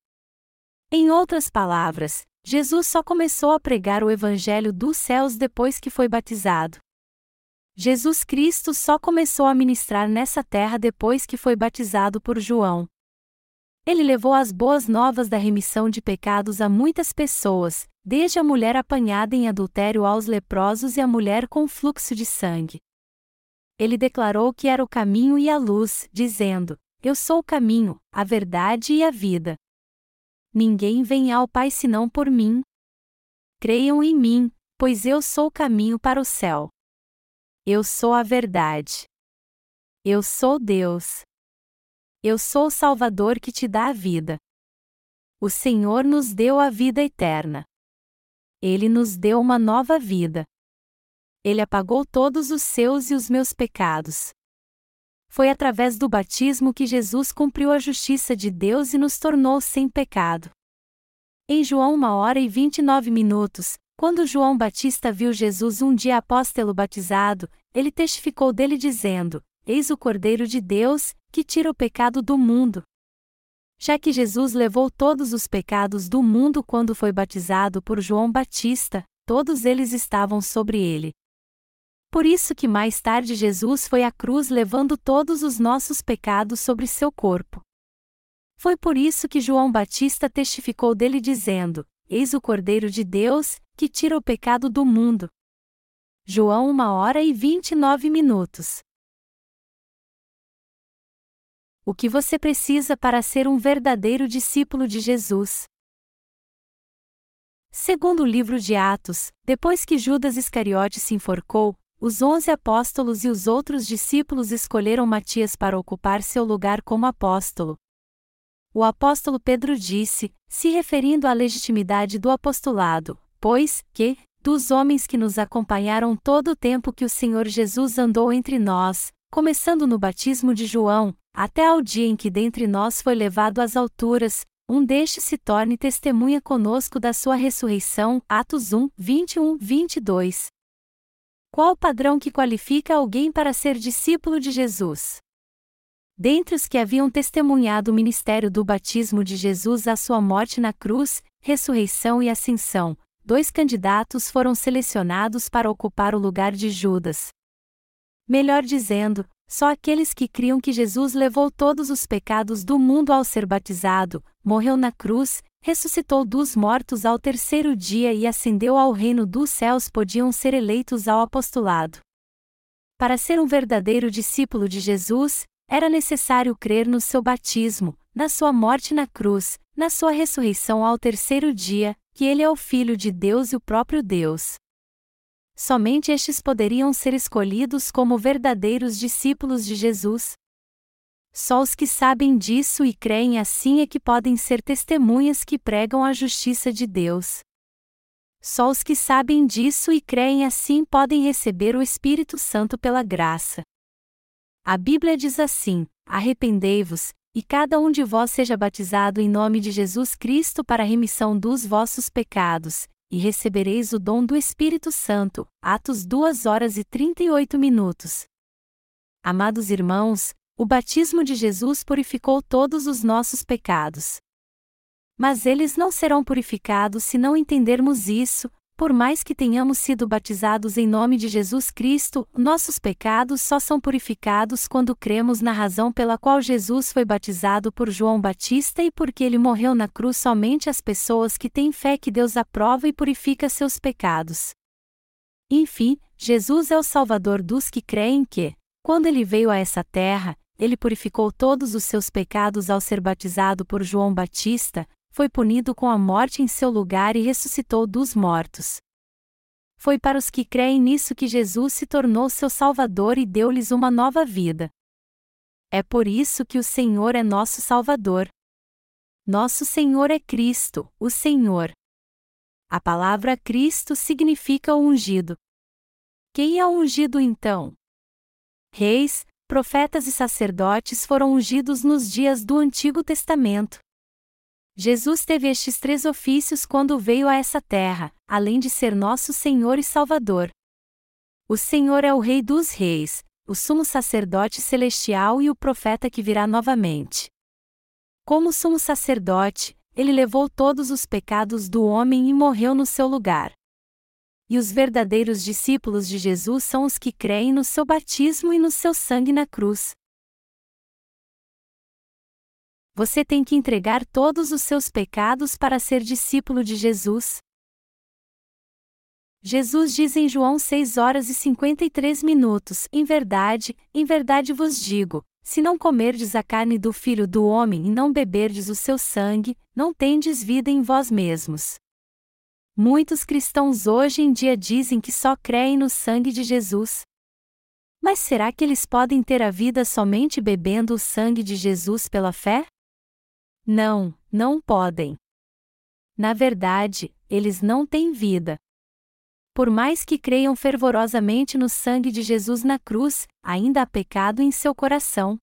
Em outras palavras, Jesus só começou a pregar o Evangelho dos céus depois que foi batizado. Jesus Cristo só começou a ministrar nessa terra depois que foi batizado por João. Ele levou as boas novas da remissão de pecados a muitas pessoas, desde a mulher apanhada em adultério aos leprosos e a mulher com fluxo de sangue ele declarou que era o caminho e a luz, dizendo: Eu sou o caminho, a verdade e a vida. Ninguém vem ao Pai senão por mim. Creiam em mim, pois eu sou o caminho para o céu. Eu sou a verdade. Eu sou Deus. Eu sou o Salvador que te dá a vida. O Senhor nos deu a vida eterna. Ele nos deu uma nova vida. Ele apagou todos os seus e os meus pecados. Foi através do batismo que Jesus cumpriu a justiça de Deus e nos tornou sem pecado. Em João 1 hora e 29 minutos, quando João Batista viu Jesus um dia após tê-lo batizado, ele testificou dele dizendo: Eis o Cordeiro de Deus, que tira o pecado do mundo. Já que Jesus levou todos os pecados do mundo quando foi batizado por João Batista, todos eles estavam sobre ele. Por isso que mais tarde Jesus foi à cruz levando todos os nossos pecados sobre seu corpo. Foi por isso que João Batista testificou dele dizendo: Eis o Cordeiro de Deus, que tira o pecado do mundo. João 1 hora e 29 minutos. O que você precisa para ser um verdadeiro discípulo de Jesus? Segundo o livro de Atos, depois que Judas Iscariote se enforcou, os onze apóstolos e os outros discípulos escolheram Matias para ocupar seu lugar como apóstolo. O apóstolo Pedro disse, se referindo à legitimidade do apostolado, pois, que, dos homens que nos acompanharam todo o tempo que o Senhor Jesus andou entre nós, começando no batismo de João, até ao dia em que dentre nós foi levado às alturas, um destes se torne testemunha conosco da sua ressurreição. Atos 1, 21, 22. Qual o padrão que qualifica alguém para ser discípulo de Jesus? Dentre os que haviam testemunhado o ministério do batismo de Jesus à sua morte na cruz, ressurreição e ascensão, dois candidatos foram selecionados para ocupar o lugar de Judas. Melhor dizendo, só aqueles que criam que Jesus levou todos os pecados do mundo ao ser batizado, morreu na cruz, ressuscitou dos mortos ao terceiro dia e ascendeu ao reino dos céus podiam ser eleitos ao apostolado. Para ser um verdadeiro discípulo de Jesus, era necessário crer no seu batismo, na sua morte na cruz, na sua ressurreição ao terceiro dia, que ele é o Filho de Deus e o próprio Deus somente estes poderiam ser escolhidos como verdadeiros discípulos de Jesus. Só os que sabem disso e creem assim é que podem ser testemunhas que pregam a justiça de Deus. Só os que sabem disso e creem assim podem receber o Espírito Santo pela graça. A Bíblia diz assim: Arrependei-vos, e cada um de vós seja batizado em nome de Jesus Cristo para a remissão dos vossos pecados, e recebereis o dom do Espírito Santo. Atos 2 horas e 38 minutos. Amados irmãos, o batismo de Jesus purificou todos os nossos pecados. Mas eles não serão purificados se não entendermos isso, por mais que tenhamos sido batizados em nome de Jesus Cristo, nossos pecados só são purificados quando cremos na razão pela qual Jesus foi batizado por João Batista e porque ele morreu na cruz somente as pessoas que têm fé que Deus aprova e purifica seus pecados. Enfim, Jesus é o Salvador dos que creem que, quando ele veio a essa terra, ele purificou todos os seus pecados ao ser batizado por João Batista, foi punido com a morte em seu lugar e ressuscitou dos mortos. Foi para os que creem nisso que Jesus se tornou seu Salvador e deu-lhes uma nova vida. É por isso que o Senhor é nosso Salvador. Nosso Senhor é Cristo, o Senhor. A palavra Cristo significa o ungido. Quem é o ungido então? Reis, profetas e sacerdotes foram ungidos nos dias do Antigo Testamento. Jesus teve estes três ofícios quando veio a essa terra, além de ser nosso Senhor e Salvador. O Senhor é o Rei dos Reis, o sumo sacerdote celestial e o profeta que virá novamente. Como sumo sacerdote, ele levou todos os pecados do homem e morreu no seu lugar. E os verdadeiros discípulos de Jesus são os que creem no seu batismo e no seu sangue na cruz. Você tem que entregar todos os seus pecados para ser discípulo de Jesus. Jesus diz em João 6 horas e 53 minutos: Em verdade, em verdade vos digo: se não comerdes a carne do filho do homem e não beberdes o seu sangue, não tendes vida em vós mesmos. Muitos cristãos hoje em dia dizem que só creem no sangue de Jesus. Mas será que eles podem ter a vida somente bebendo o sangue de Jesus pela fé? Não, não podem. Na verdade, eles não têm vida. Por mais que creiam fervorosamente no sangue de Jesus na cruz, ainda há pecado em seu coração.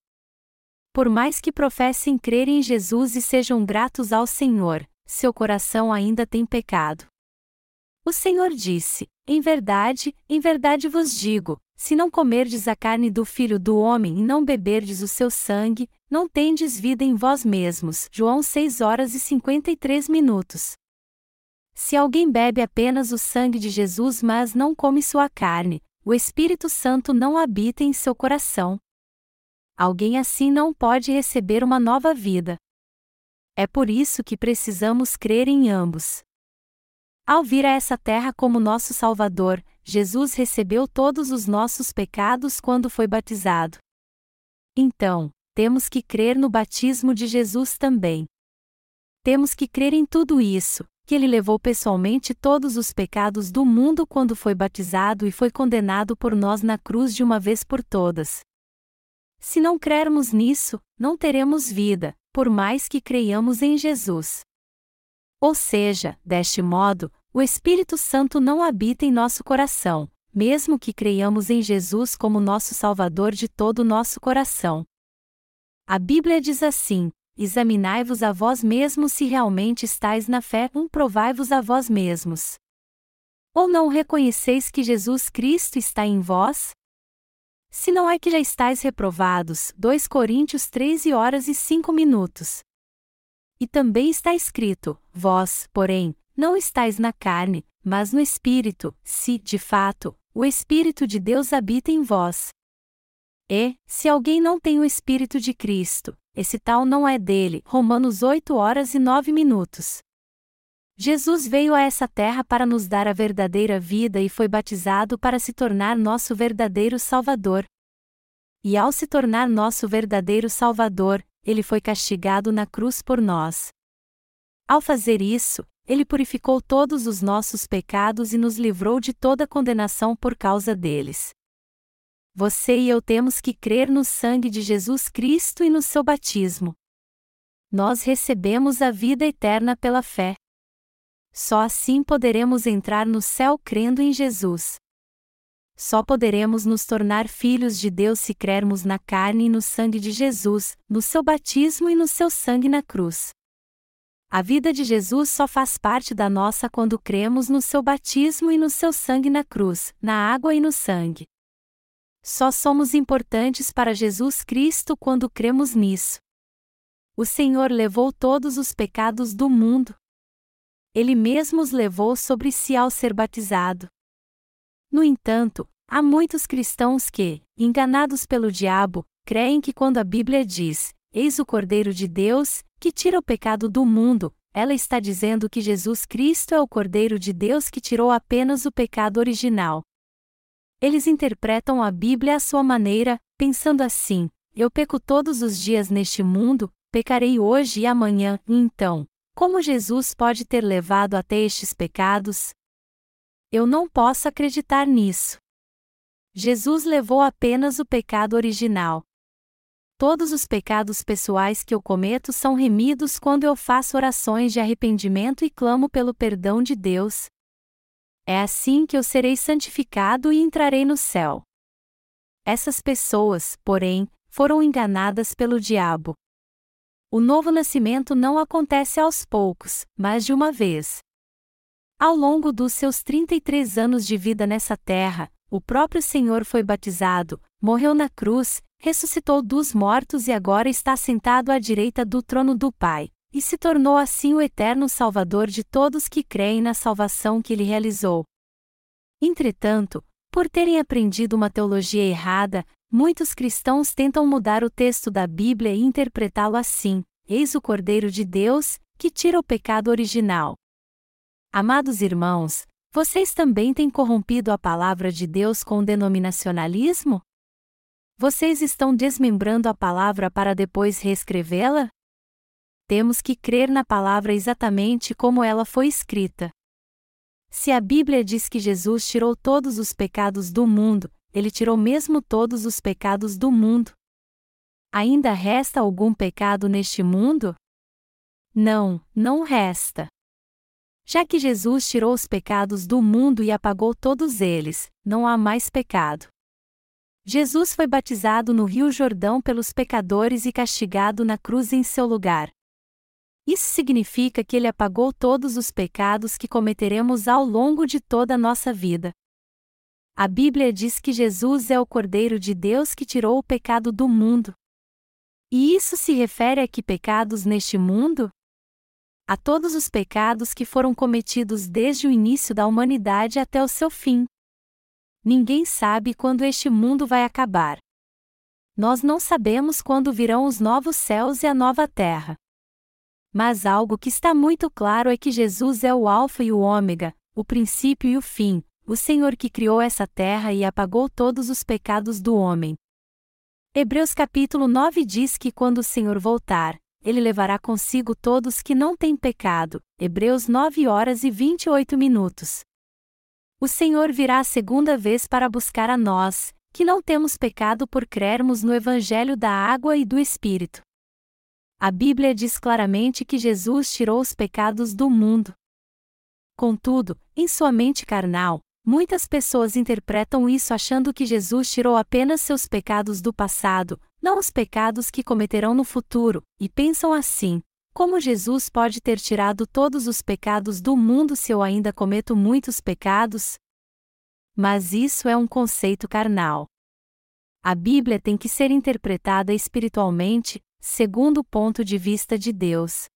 Por mais que professem crer em Jesus e sejam gratos ao Senhor, seu coração ainda tem pecado. O Senhor disse: Em verdade, em verdade vos digo: se não comerdes a carne do filho do homem e não beberdes o seu sangue, não tendes vida em vós mesmos. João 6 horas e 53 minutos. Se alguém bebe apenas o sangue de Jesus, mas não come sua carne, o Espírito Santo não habita em seu coração. Alguém assim não pode receber uma nova vida. É por isso que precisamos crer em ambos. Ao vir a essa terra como nosso Salvador, Jesus recebeu todos os nossos pecados quando foi batizado. Então, temos que crer no batismo de Jesus também. Temos que crer em tudo isso, que ele levou pessoalmente todos os pecados do mundo quando foi batizado e foi condenado por nós na cruz de uma vez por todas. Se não crermos nisso, não teremos vida, por mais que creiamos em Jesus. Ou seja, deste modo, o Espírito Santo não habita em nosso coração, mesmo que creiamos em Jesus como nosso Salvador de todo o nosso coração. A Bíblia diz assim: Examinai-vos a vós mesmos se realmente estáis na fé, um provai-vos a vós mesmos. Ou não reconheceis que Jesus Cristo está em vós? Se não é que já estáis reprovados, 2 Coríntios 13 horas e 5 minutos. E também está escrito: Vós, porém, não estáis na carne, mas no Espírito, se, de fato, o Espírito de Deus habita em vós. E, se alguém não tem o Espírito de Cristo, esse tal não é dele. Romanos 8 horas e 9 minutos. Jesus veio a essa terra para nos dar a verdadeira vida e foi batizado para se tornar nosso verdadeiro Salvador. E ao se tornar nosso verdadeiro Salvador, ele foi castigado na cruz por nós. Ao fazer isso, ele purificou todos os nossos pecados e nos livrou de toda condenação por causa deles. Você e eu temos que crer no sangue de Jesus Cristo e no seu batismo. Nós recebemos a vida eterna pela fé. Só assim poderemos entrar no céu crendo em Jesus. Só poderemos nos tornar filhos de Deus se crermos na carne e no sangue de Jesus, no seu batismo e no seu sangue na cruz. A vida de Jesus só faz parte da nossa quando cremos no seu batismo e no seu sangue na cruz, na água e no sangue. Só somos importantes para Jesus Cristo quando cremos nisso. O Senhor levou todos os pecados do mundo. Ele mesmo os levou sobre si ao ser batizado. No entanto, há muitos cristãos que, enganados pelo diabo, creem que quando a Bíblia diz: Eis o Cordeiro de Deus, que tira o pecado do mundo, ela está dizendo que Jesus Cristo é o Cordeiro de Deus que tirou apenas o pecado original. Eles interpretam a Bíblia à sua maneira, pensando assim: eu peco todos os dias neste mundo, pecarei hoje e amanhã, e então, como Jesus pode ter levado até estes pecados? Eu não posso acreditar nisso. Jesus levou apenas o pecado original. Todos os pecados pessoais que eu cometo são remidos quando eu faço orações de arrependimento e clamo pelo perdão de Deus, é assim que eu serei santificado e entrarei no céu. Essas pessoas, porém, foram enganadas pelo diabo. O novo nascimento não acontece aos poucos, mas de uma vez. Ao longo dos seus 33 anos de vida nessa terra, o próprio Senhor foi batizado, morreu na cruz, ressuscitou dos mortos e agora está sentado à direita do trono do Pai e se tornou assim o eterno Salvador de todos que creem na salvação que ele realizou. Entretanto, por terem aprendido uma teologia errada, muitos cristãos tentam mudar o texto da Bíblia e interpretá-lo assim: Eis o Cordeiro de Deus, que tira o pecado original. Amados irmãos, vocês também têm corrompido a palavra de Deus com denominacionalismo? Vocês estão desmembrando a palavra para depois reescrevê-la? temos que crer na palavra exatamente como ela foi escrita. Se a Bíblia diz que Jesus tirou todos os pecados do mundo, ele tirou mesmo todos os pecados do mundo. Ainda resta algum pecado neste mundo? Não, não resta. Já que Jesus tirou os pecados do mundo e apagou todos eles, não há mais pecado. Jesus foi batizado no Rio Jordão pelos pecadores e castigado na cruz em seu lugar. Isso significa que ele apagou todos os pecados que cometeremos ao longo de toda a nossa vida. A Bíblia diz que Jesus é o Cordeiro de Deus que tirou o pecado do mundo. E isso se refere a que pecados neste mundo? A todos os pecados que foram cometidos desde o início da humanidade até o seu fim. Ninguém sabe quando este mundo vai acabar. Nós não sabemos quando virão os novos céus e a nova terra. Mas algo que está muito claro é que Jesus é o Alfa e o Ômega, o princípio e o fim, o Senhor que criou essa terra e apagou todos os pecados do homem. Hebreus capítulo 9 diz que quando o Senhor voltar, ele levará consigo todos que não têm pecado. Hebreus 9 horas e 28 minutos. O Senhor virá a segunda vez para buscar a nós, que não temos pecado por crermos no Evangelho da água e do Espírito. A Bíblia diz claramente que Jesus tirou os pecados do mundo. Contudo, em sua mente carnal, muitas pessoas interpretam isso achando que Jesus tirou apenas seus pecados do passado, não os pecados que cometerão no futuro, e pensam assim: como Jesus pode ter tirado todos os pecados do mundo se eu ainda cometo muitos pecados? Mas isso é um conceito carnal. A Bíblia tem que ser interpretada espiritualmente, segundo o ponto de vista de Deus.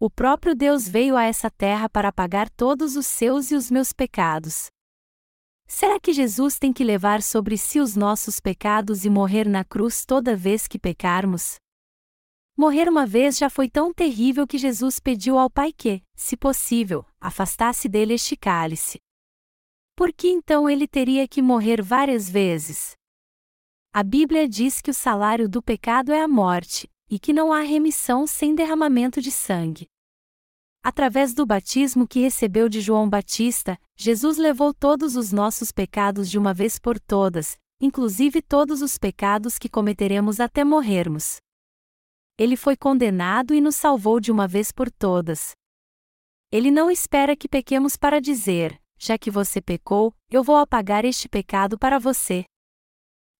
O próprio Deus veio a essa terra para pagar todos os seus e os meus pecados. Será que Jesus tem que levar sobre si os nossos pecados e morrer na cruz toda vez que pecarmos? Morrer uma vez já foi tão terrível que Jesus pediu ao Pai que, se possível, afastasse dele este cálice. Por que então ele teria que morrer várias vezes? A Bíblia diz que o salário do pecado é a morte, e que não há remissão sem derramamento de sangue. Através do batismo que recebeu de João Batista, Jesus levou todos os nossos pecados de uma vez por todas, inclusive todos os pecados que cometeremos até morrermos. Ele foi condenado e nos salvou de uma vez por todas. Ele não espera que pequemos para dizer: já que você pecou, eu vou apagar este pecado para você.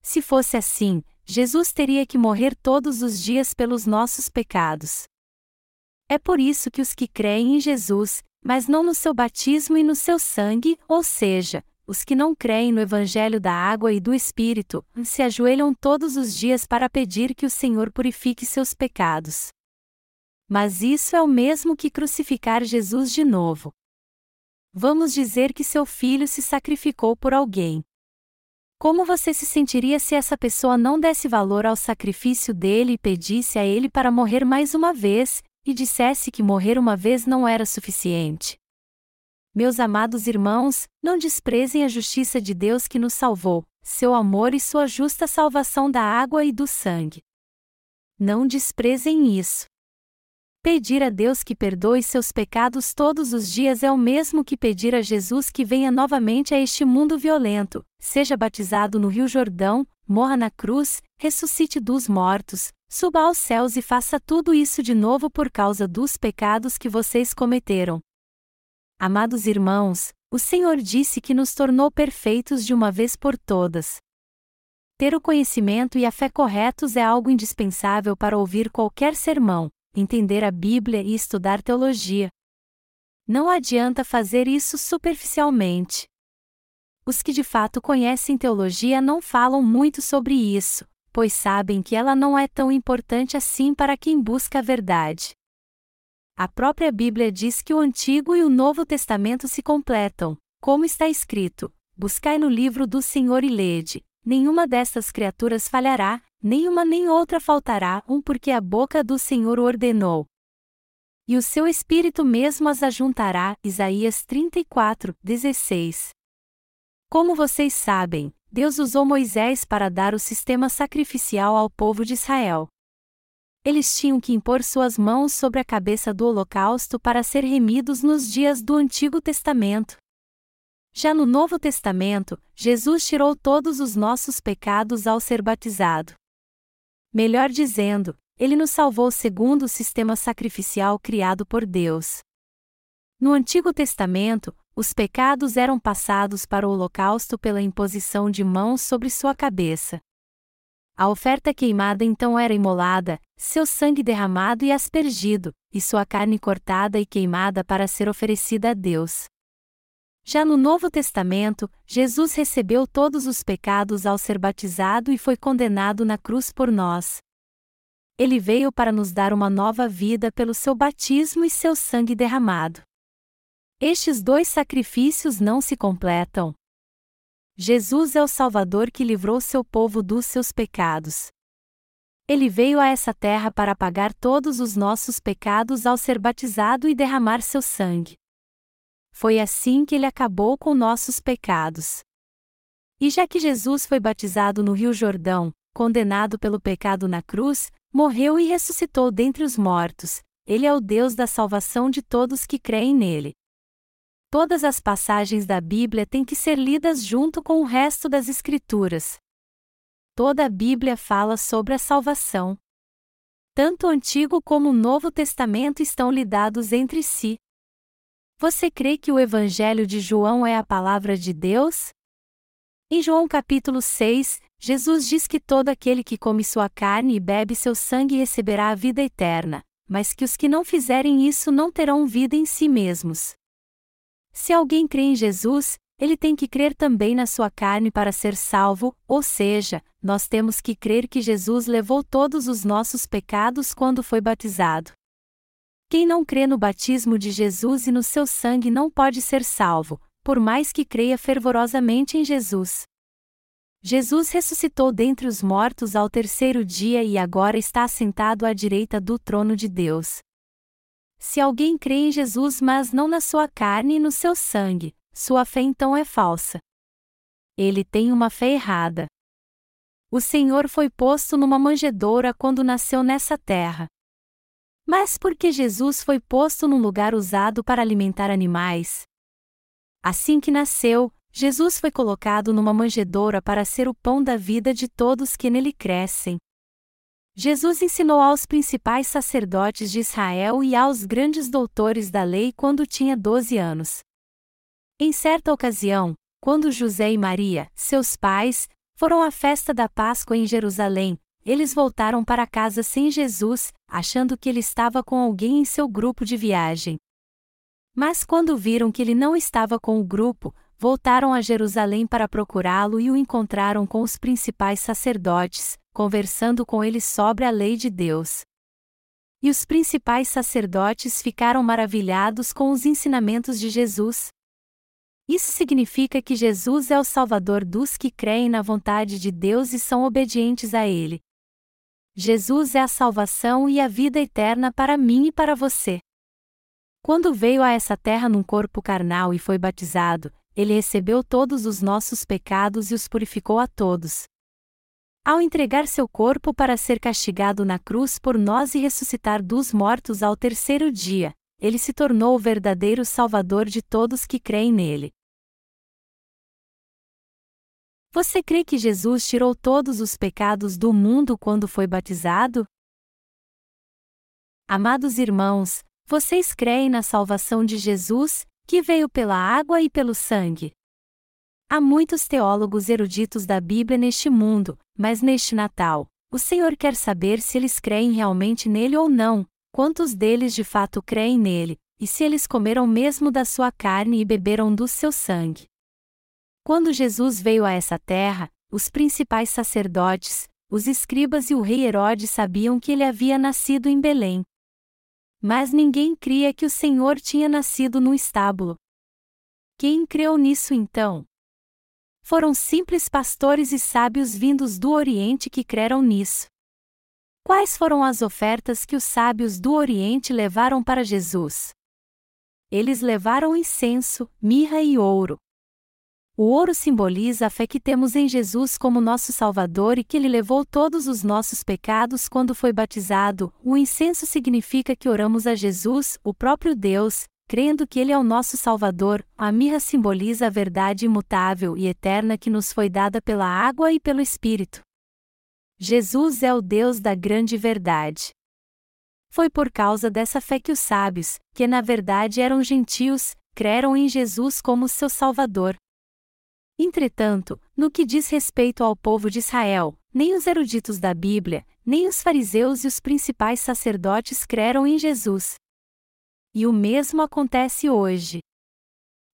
Se fosse assim, Jesus teria que morrer todos os dias pelos nossos pecados. É por isso que os que creem em Jesus, mas não no seu batismo e no seu sangue, ou seja, os que não creem no Evangelho da água e do Espírito, se ajoelham todos os dias para pedir que o Senhor purifique seus pecados. Mas isso é o mesmo que crucificar Jesus de novo. Vamos dizer que seu filho se sacrificou por alguém. Como você se sentiria se essa pessoa não desse valor ao sacrifício dele e pedisse a ele para morrer mais uma vez, e dissesse que morrer uma vez não era suficiente. Meus amados irmãos, não desprezem a justiça de Deus que nos salvou, seu amor e sua justa salvação da água e do sangue. Não desprezem isso. Pedir a Deus que perdoe seus pecados todos os dias é o mesmo que pedir a Jesus que venha novamente a este mundo violento, seja batizado no Rio Jordão, morra na cruz, ressuscite dos mortos, Suba aos céus e faça tudo isso de novo por causa dos pecados que vocês cometeram. Amados irmãos, o Senhor disse que nos tornou perfeitos de uma vez por todas. Ter o conhecimento e a fé corretos é algo indispensável para ouvir qualquer sermão, entender a Bíblia e estudar teologia. Não adianta fazer isso superficialmente. Os que de fato conhecem teologia não falam muito sobre isso, pois sabem que ela não é tão importante assim para quem busca a verdade. A própria Bíblia diz que o Antigo e o Novo Testamento se completam, como está escrito: Buscai no livro do Senhor e lede, nenhuma destas criaturas falhará, nenhuma nem outra faltará, um porque a boca do Senhor ordenou. E o seu espírito mesmo as ajuntará. Isaías 34, 16. Como vocês sabem, Deus usou Moisés para dar o sistema sacrificial ao povo de Israel. Eles tinham que impor suas mãos sobre a cabeça do holocausto para ser remidos nos dias do Antigo Testamento. Já no Novo Testamento, Jesus tirou todos os nossos pecados ao ser batizado. Melhor dizendo, ele nos salvou segundo o sistema sacrificial criado por Deus. No Antigo Testamento, os pecados eram passados para o holocausto pela imposição de mãos sobre sua cabeça. A oferta queimada então era imolada, seu sangue derramado e aspergido, e sua carne cortada e queimada para ser oferecida a Deus. Já no Novo Testamento, Jesus recebeu todos os pecados ao ser batizado e foi condenado na cruz por nós. Ele veio para nos dar uma nova vida pelo seu batismo e seu sangue derramado. Estes dois sacrifícios não se completam. Jesus é o Salvador que livrou seu povo dos seus pecados. Ele veio a essa terra para pagar todos os nossos pecados ao ser batizado e derramar seu sangue. Foi assim que ele acabou com nossos pecados. E já que Jesus foi batizado no Rio Jordão, condenado pelo pecado na cruz, morreu e ressuscitou dentre os mortos, ele é o Deus da salvação de todos que creem nele. Todas as passagens da Bíblia têm que ser lidas junto com o resto das Escrituras. Toda a Bíblia fala sobre a salvação. Tanto o Antigo como o Novo Testamento estão lidados entre si. Você crê que o Evangelho de João é a palavra de Deus? Em João capítulo 6, Jesus diz que todo aquele que come sua carne e bebe seu sangue receberá a vida eterna, mas que os que não fizerem isso não terão vida em si mesmos. Se alguém crê em Jesus, ele tem que crer também na sua carne para ser salvo, ou seja, nós temos que crer que Jesus levou todos os nossos pecados quando foi batizado. Quem não crê no batismo de Jesus e no seu sangue não pode ser salvo, por mais que creia fervorosamente em Jesus. Jesus ressuscitou dentre os mortos ao terceiro dia e agora está assentado à direita do trono de Deus. Se alguém crê em Jesus mas não na sua carne e no seu sangue, sua fé então é falsa. Ele tem uma fé errada. O Senhor foi posto numa manjedoura quando nasceu nessa terra. Mas por que Jesus foi posto num lugar usado para alimentar animais? Assim que nasceu, Jesus foi colocado numa manjedoura para ser o pão da vida de todos que nele crescem. Jesus ensinou aos principais sacerdotes de Israel e aos grandes doutores da lei quando tinha 12 anos. Em certa ocasião, quando José e Maria, seus pais, foram à festa da Páscoa em Jerusalém, eles voltaram para casa sem Jesus, achando que ele estava com alguém em seu grupo de viagem. Mas quando viram que ele não estava com o grupo, voltaram a Jerusalém para procurá-lo e o encontraram com os principais sacerdotes, conversando com eles sobre a lei de Deus. E os principais sacerdotes ficaram maravilhados com os ensinamentos de Jesus. Isso significa que Jesus é o Salvador dos que creem na vontade de Deus e são obedientes a Ele. Jesus é a salvação e a vida eterna para mim e para você. Quando veio a essa terra num corpo carnal e foi batizado, ele recebeu todos os nossos pecados e os purificou a todos. Ao entregar seu corpo para ser castigado na cruz por nós e ressuscitar dos mortos ao terceiro dia, ele se tornou o verdadeiro Salvador de todos que creem nele. Você crê que Jesus tirou todos os pecados do mundo quando foi batizado? Amados irmãos, vocês creem na salvação de Jesus, que veio pela água e pelo sangue? Há muitos teólogos eruditos da Bíblia neste mundo, mas neste Natal, o Senhor quer saber se eles creem realmente nele ou não, quantos deles de fato creem nele, e se eles comeram mesmo da sua carne e beberam do seu sangue. Quando Jesus veio a essa terra, os principais sacerdotes, os escribas e o rei Herodes sabiam que ele havia nascido em Belém. Mas ninguém cria que o Senhor tinha nascido no estábulo. Quem creu nisso então? Foram simples pastores e sábios vindos do Oriente que creram nisso. Quais foram as ofertas que os sábios do Oriente levaram para Jesus? Eles levaram incenso, mirra e ouro. O ouro simboliza a fé que temos em Jesus como nosso Salvador e que ele levou todos os nossos pecados quando foi batizado. O incenso significa que oramos a Jesus, o próprio Deus, crendo que ele é o nosso Salvador. A mirra simboliza a verdade imutável e eterna que nos foi dada pela água e pelo Espírito. Jesus é o Deus da grande verdade. Foi por causa dessa fé que os sábios, que na verdade eram gentios, creram em Jesus como seu Salvador. Entretanto, no que diz respeito ao povo de Israel, nem os eruditos da Bíblia, nem os fariseus e os principais sacerdotes creram em Jesus. E o mesmo acontece hoje.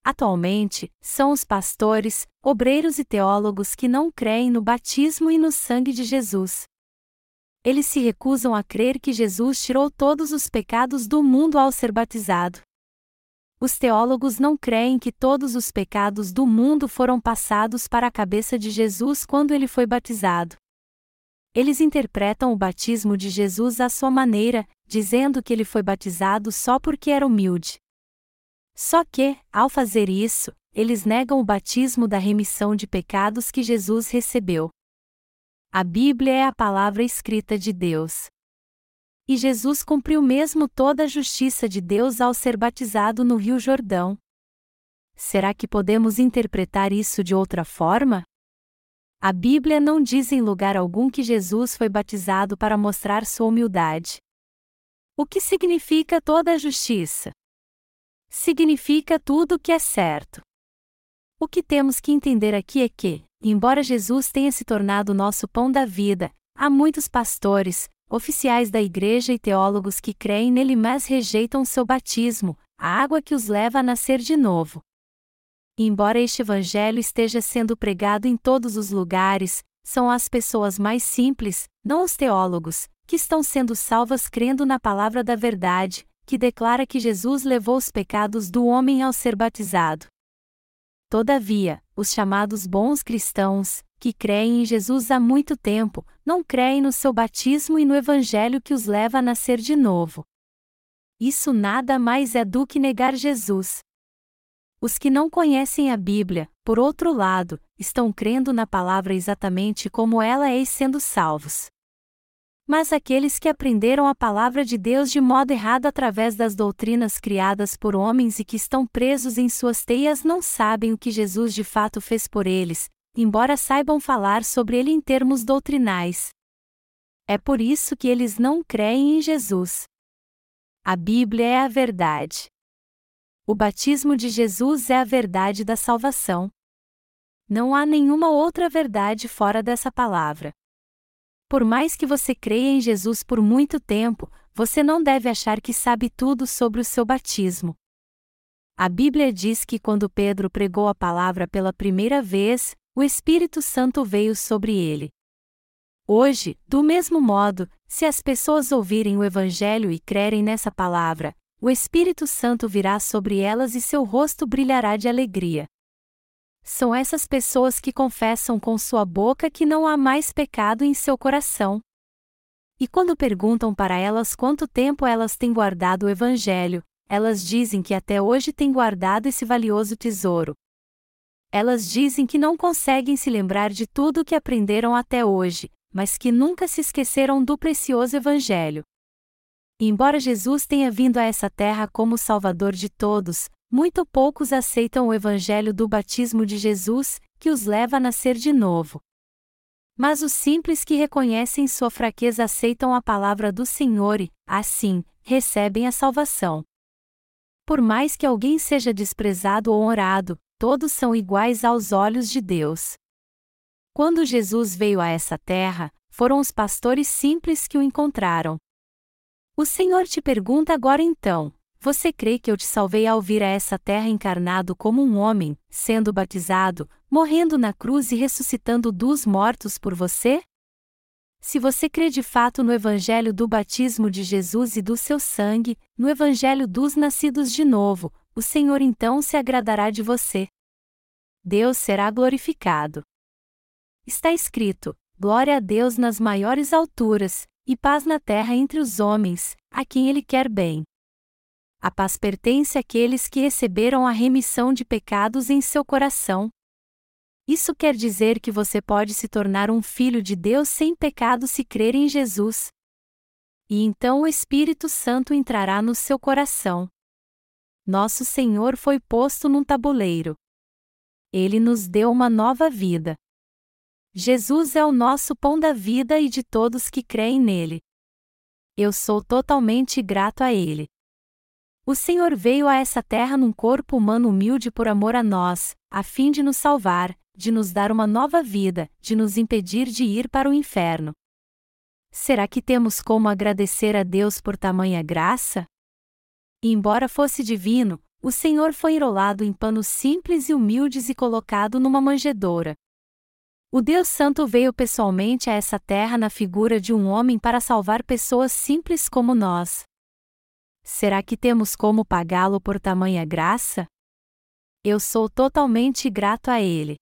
Atualmente, são os pastores, obreiros e teólogos que não creem no batismo e no sangue de Jesus. Eles se recusam a crer que Jesus tirou todos os pecados do mundo ao ser batizado. Os teólogos não creem que todos os pecados do mundo foram passados para a cabeça de Jesus quando ele foi batizado. Eles interpretam o batismo de Jesus à sua maneira, dizendo que ele foi batizado só porque era humilde. Só que, ao fazer isso, eles negam o batismo da remissão de pecados que Jesus recebeu. A Bíblia é a palavra escrita de Deus. E Jesus cumpriu mesmo toda a justiça de Deus ao ser batizado no Rio Jordão. Será que podemos interpretar isso de outra forma? A Bíblia não diz em lugar algum que Jesus foi batizado para mostrar sua humildade. O que significa toda a justiça? Significa tudo o que é certo. O que temos que entender aqui é que, embora Jesus tenha se tornado nosso pão da vida, há muitos pastores, oficiais da igreja e teólogos que creem nele mas rejeitam seu batismo, a água que os leva a nascer de novo. Embora este evangelho esteja sendo pregado em todos os lugares, são as pessoas mais simples, não os teólogos, que estão sendo salvas crendo na palavra da verdade, que declara que Jesus levou os pecados do homem ao ser batizado. Todavia, os chamados bons cristãos, que creem em Jesus há muito tempo, não creem no seu batismo e no evangelho que os leva a nascer de novo. Isso nada mais é do que negar Jesus. Os que não conhecem a Bíblia, por outro lado, estão crendo na palavra exatamente como ela é e sendo salvos. Mas aqueles que aprenderam a palavra de Deus de modo errado através das doutrinas criadas por homens e que estão presos em suas teias não sabem o que Jesus de fato fez por eles, embora saibam falar sobre ele em termos doutrinais. É por isso que eles não creem em Jesus. A Bíblia é a verdade. O batismo de Jesus é a verdade da salvação. Não há nenhuma outra verdade fora dessa palavra. Por mais que você creia em Jesus por muito tempo, você não deve achar que sabe tudo sobre o seu batismo. A Bíblia diz que quando Pedro pregou a palavra pela primeira vez, o Espírito Santo veio sobre ele. Hoje, do mesmo modo, se as pessoas ouvirem o Evangelho e crerem nessa palavra, o Espírito Santo virá sobre elas e seu rosto brilhará de alegria. São essas pessoas que confessam com sua boca que não há mais pecado em seu coração. E quando perguntam para elas quanto tempo elas têm guardado o Evangelho, elas dizem que até hoje têm guardado esse valioso tesouro. Elas dizem que não conseguem se lembrar de tudo o que aprenderam até hoje, mas que nunca se esqueceram do precioso Evangelho. Embora Jesus tenha vindo a essa terra como Salvador de todos, muito poucos aceitam o evangelho do batismo de Jesus, que os leva a nascer de novo. Mas os simples que reconhecem sua fraqueza aceitam a palavra do Senhor e, assim, recebem a salvação. Por mais que alguém seja desprezado ou honrado, todos são iguais aos olhos de Deus. Quando Jesus veio a essa terra, foram os pastores simples que o encontraram, o Senhor te pergunta agora então: Você crê que eu te salvei ao vir a essa terra encarnado como um homem, sendo batizado, morrendo na cruz e ressuscitando dos mortos por você? Se você crê de fato no Evangelho do batismo de Jesus e do seu sangue, no Evangelho dos nascidos de novo, o Senhor então se agradará de você. Deus será glorificado. Está escrito: Glória a Deus nas maiores alturas, e paz na terra entre os homens, a quem ele quer bem. A paz pertence àqueles que receberam a remissão de pecados em seu coração. Isso quer dizer que você pode se tornar um filho de Deus sem pecado se crer em Jesus. E então o Espírito Santo entrará no seu coração. Nosso Senhor foi posto num tabuleiro. Ele nos deu uma nova vida. Jesus é o nosso pão da vida e de todos que creem nele. Eu sou totalmente grato a ele. O Senhor veio a essa terra num corpo humano humilde por amor a nós, a fim de nos salvar, de nos dar uma nova vida, de nos impedir de ir para o inferno. Será que temos como agradecer a Deus por tamanha graça? Embora fosse divino, o Senhor foi enrolado em panos simples e humildes e colocado numa manjedoura. O Deus Santo veio pessoalmente a essa terra na figura de um homem para salvar pessoas simples como nós. Será que temos como pagá-lo por tamanha graça? Eu sou totalmente grato a ele.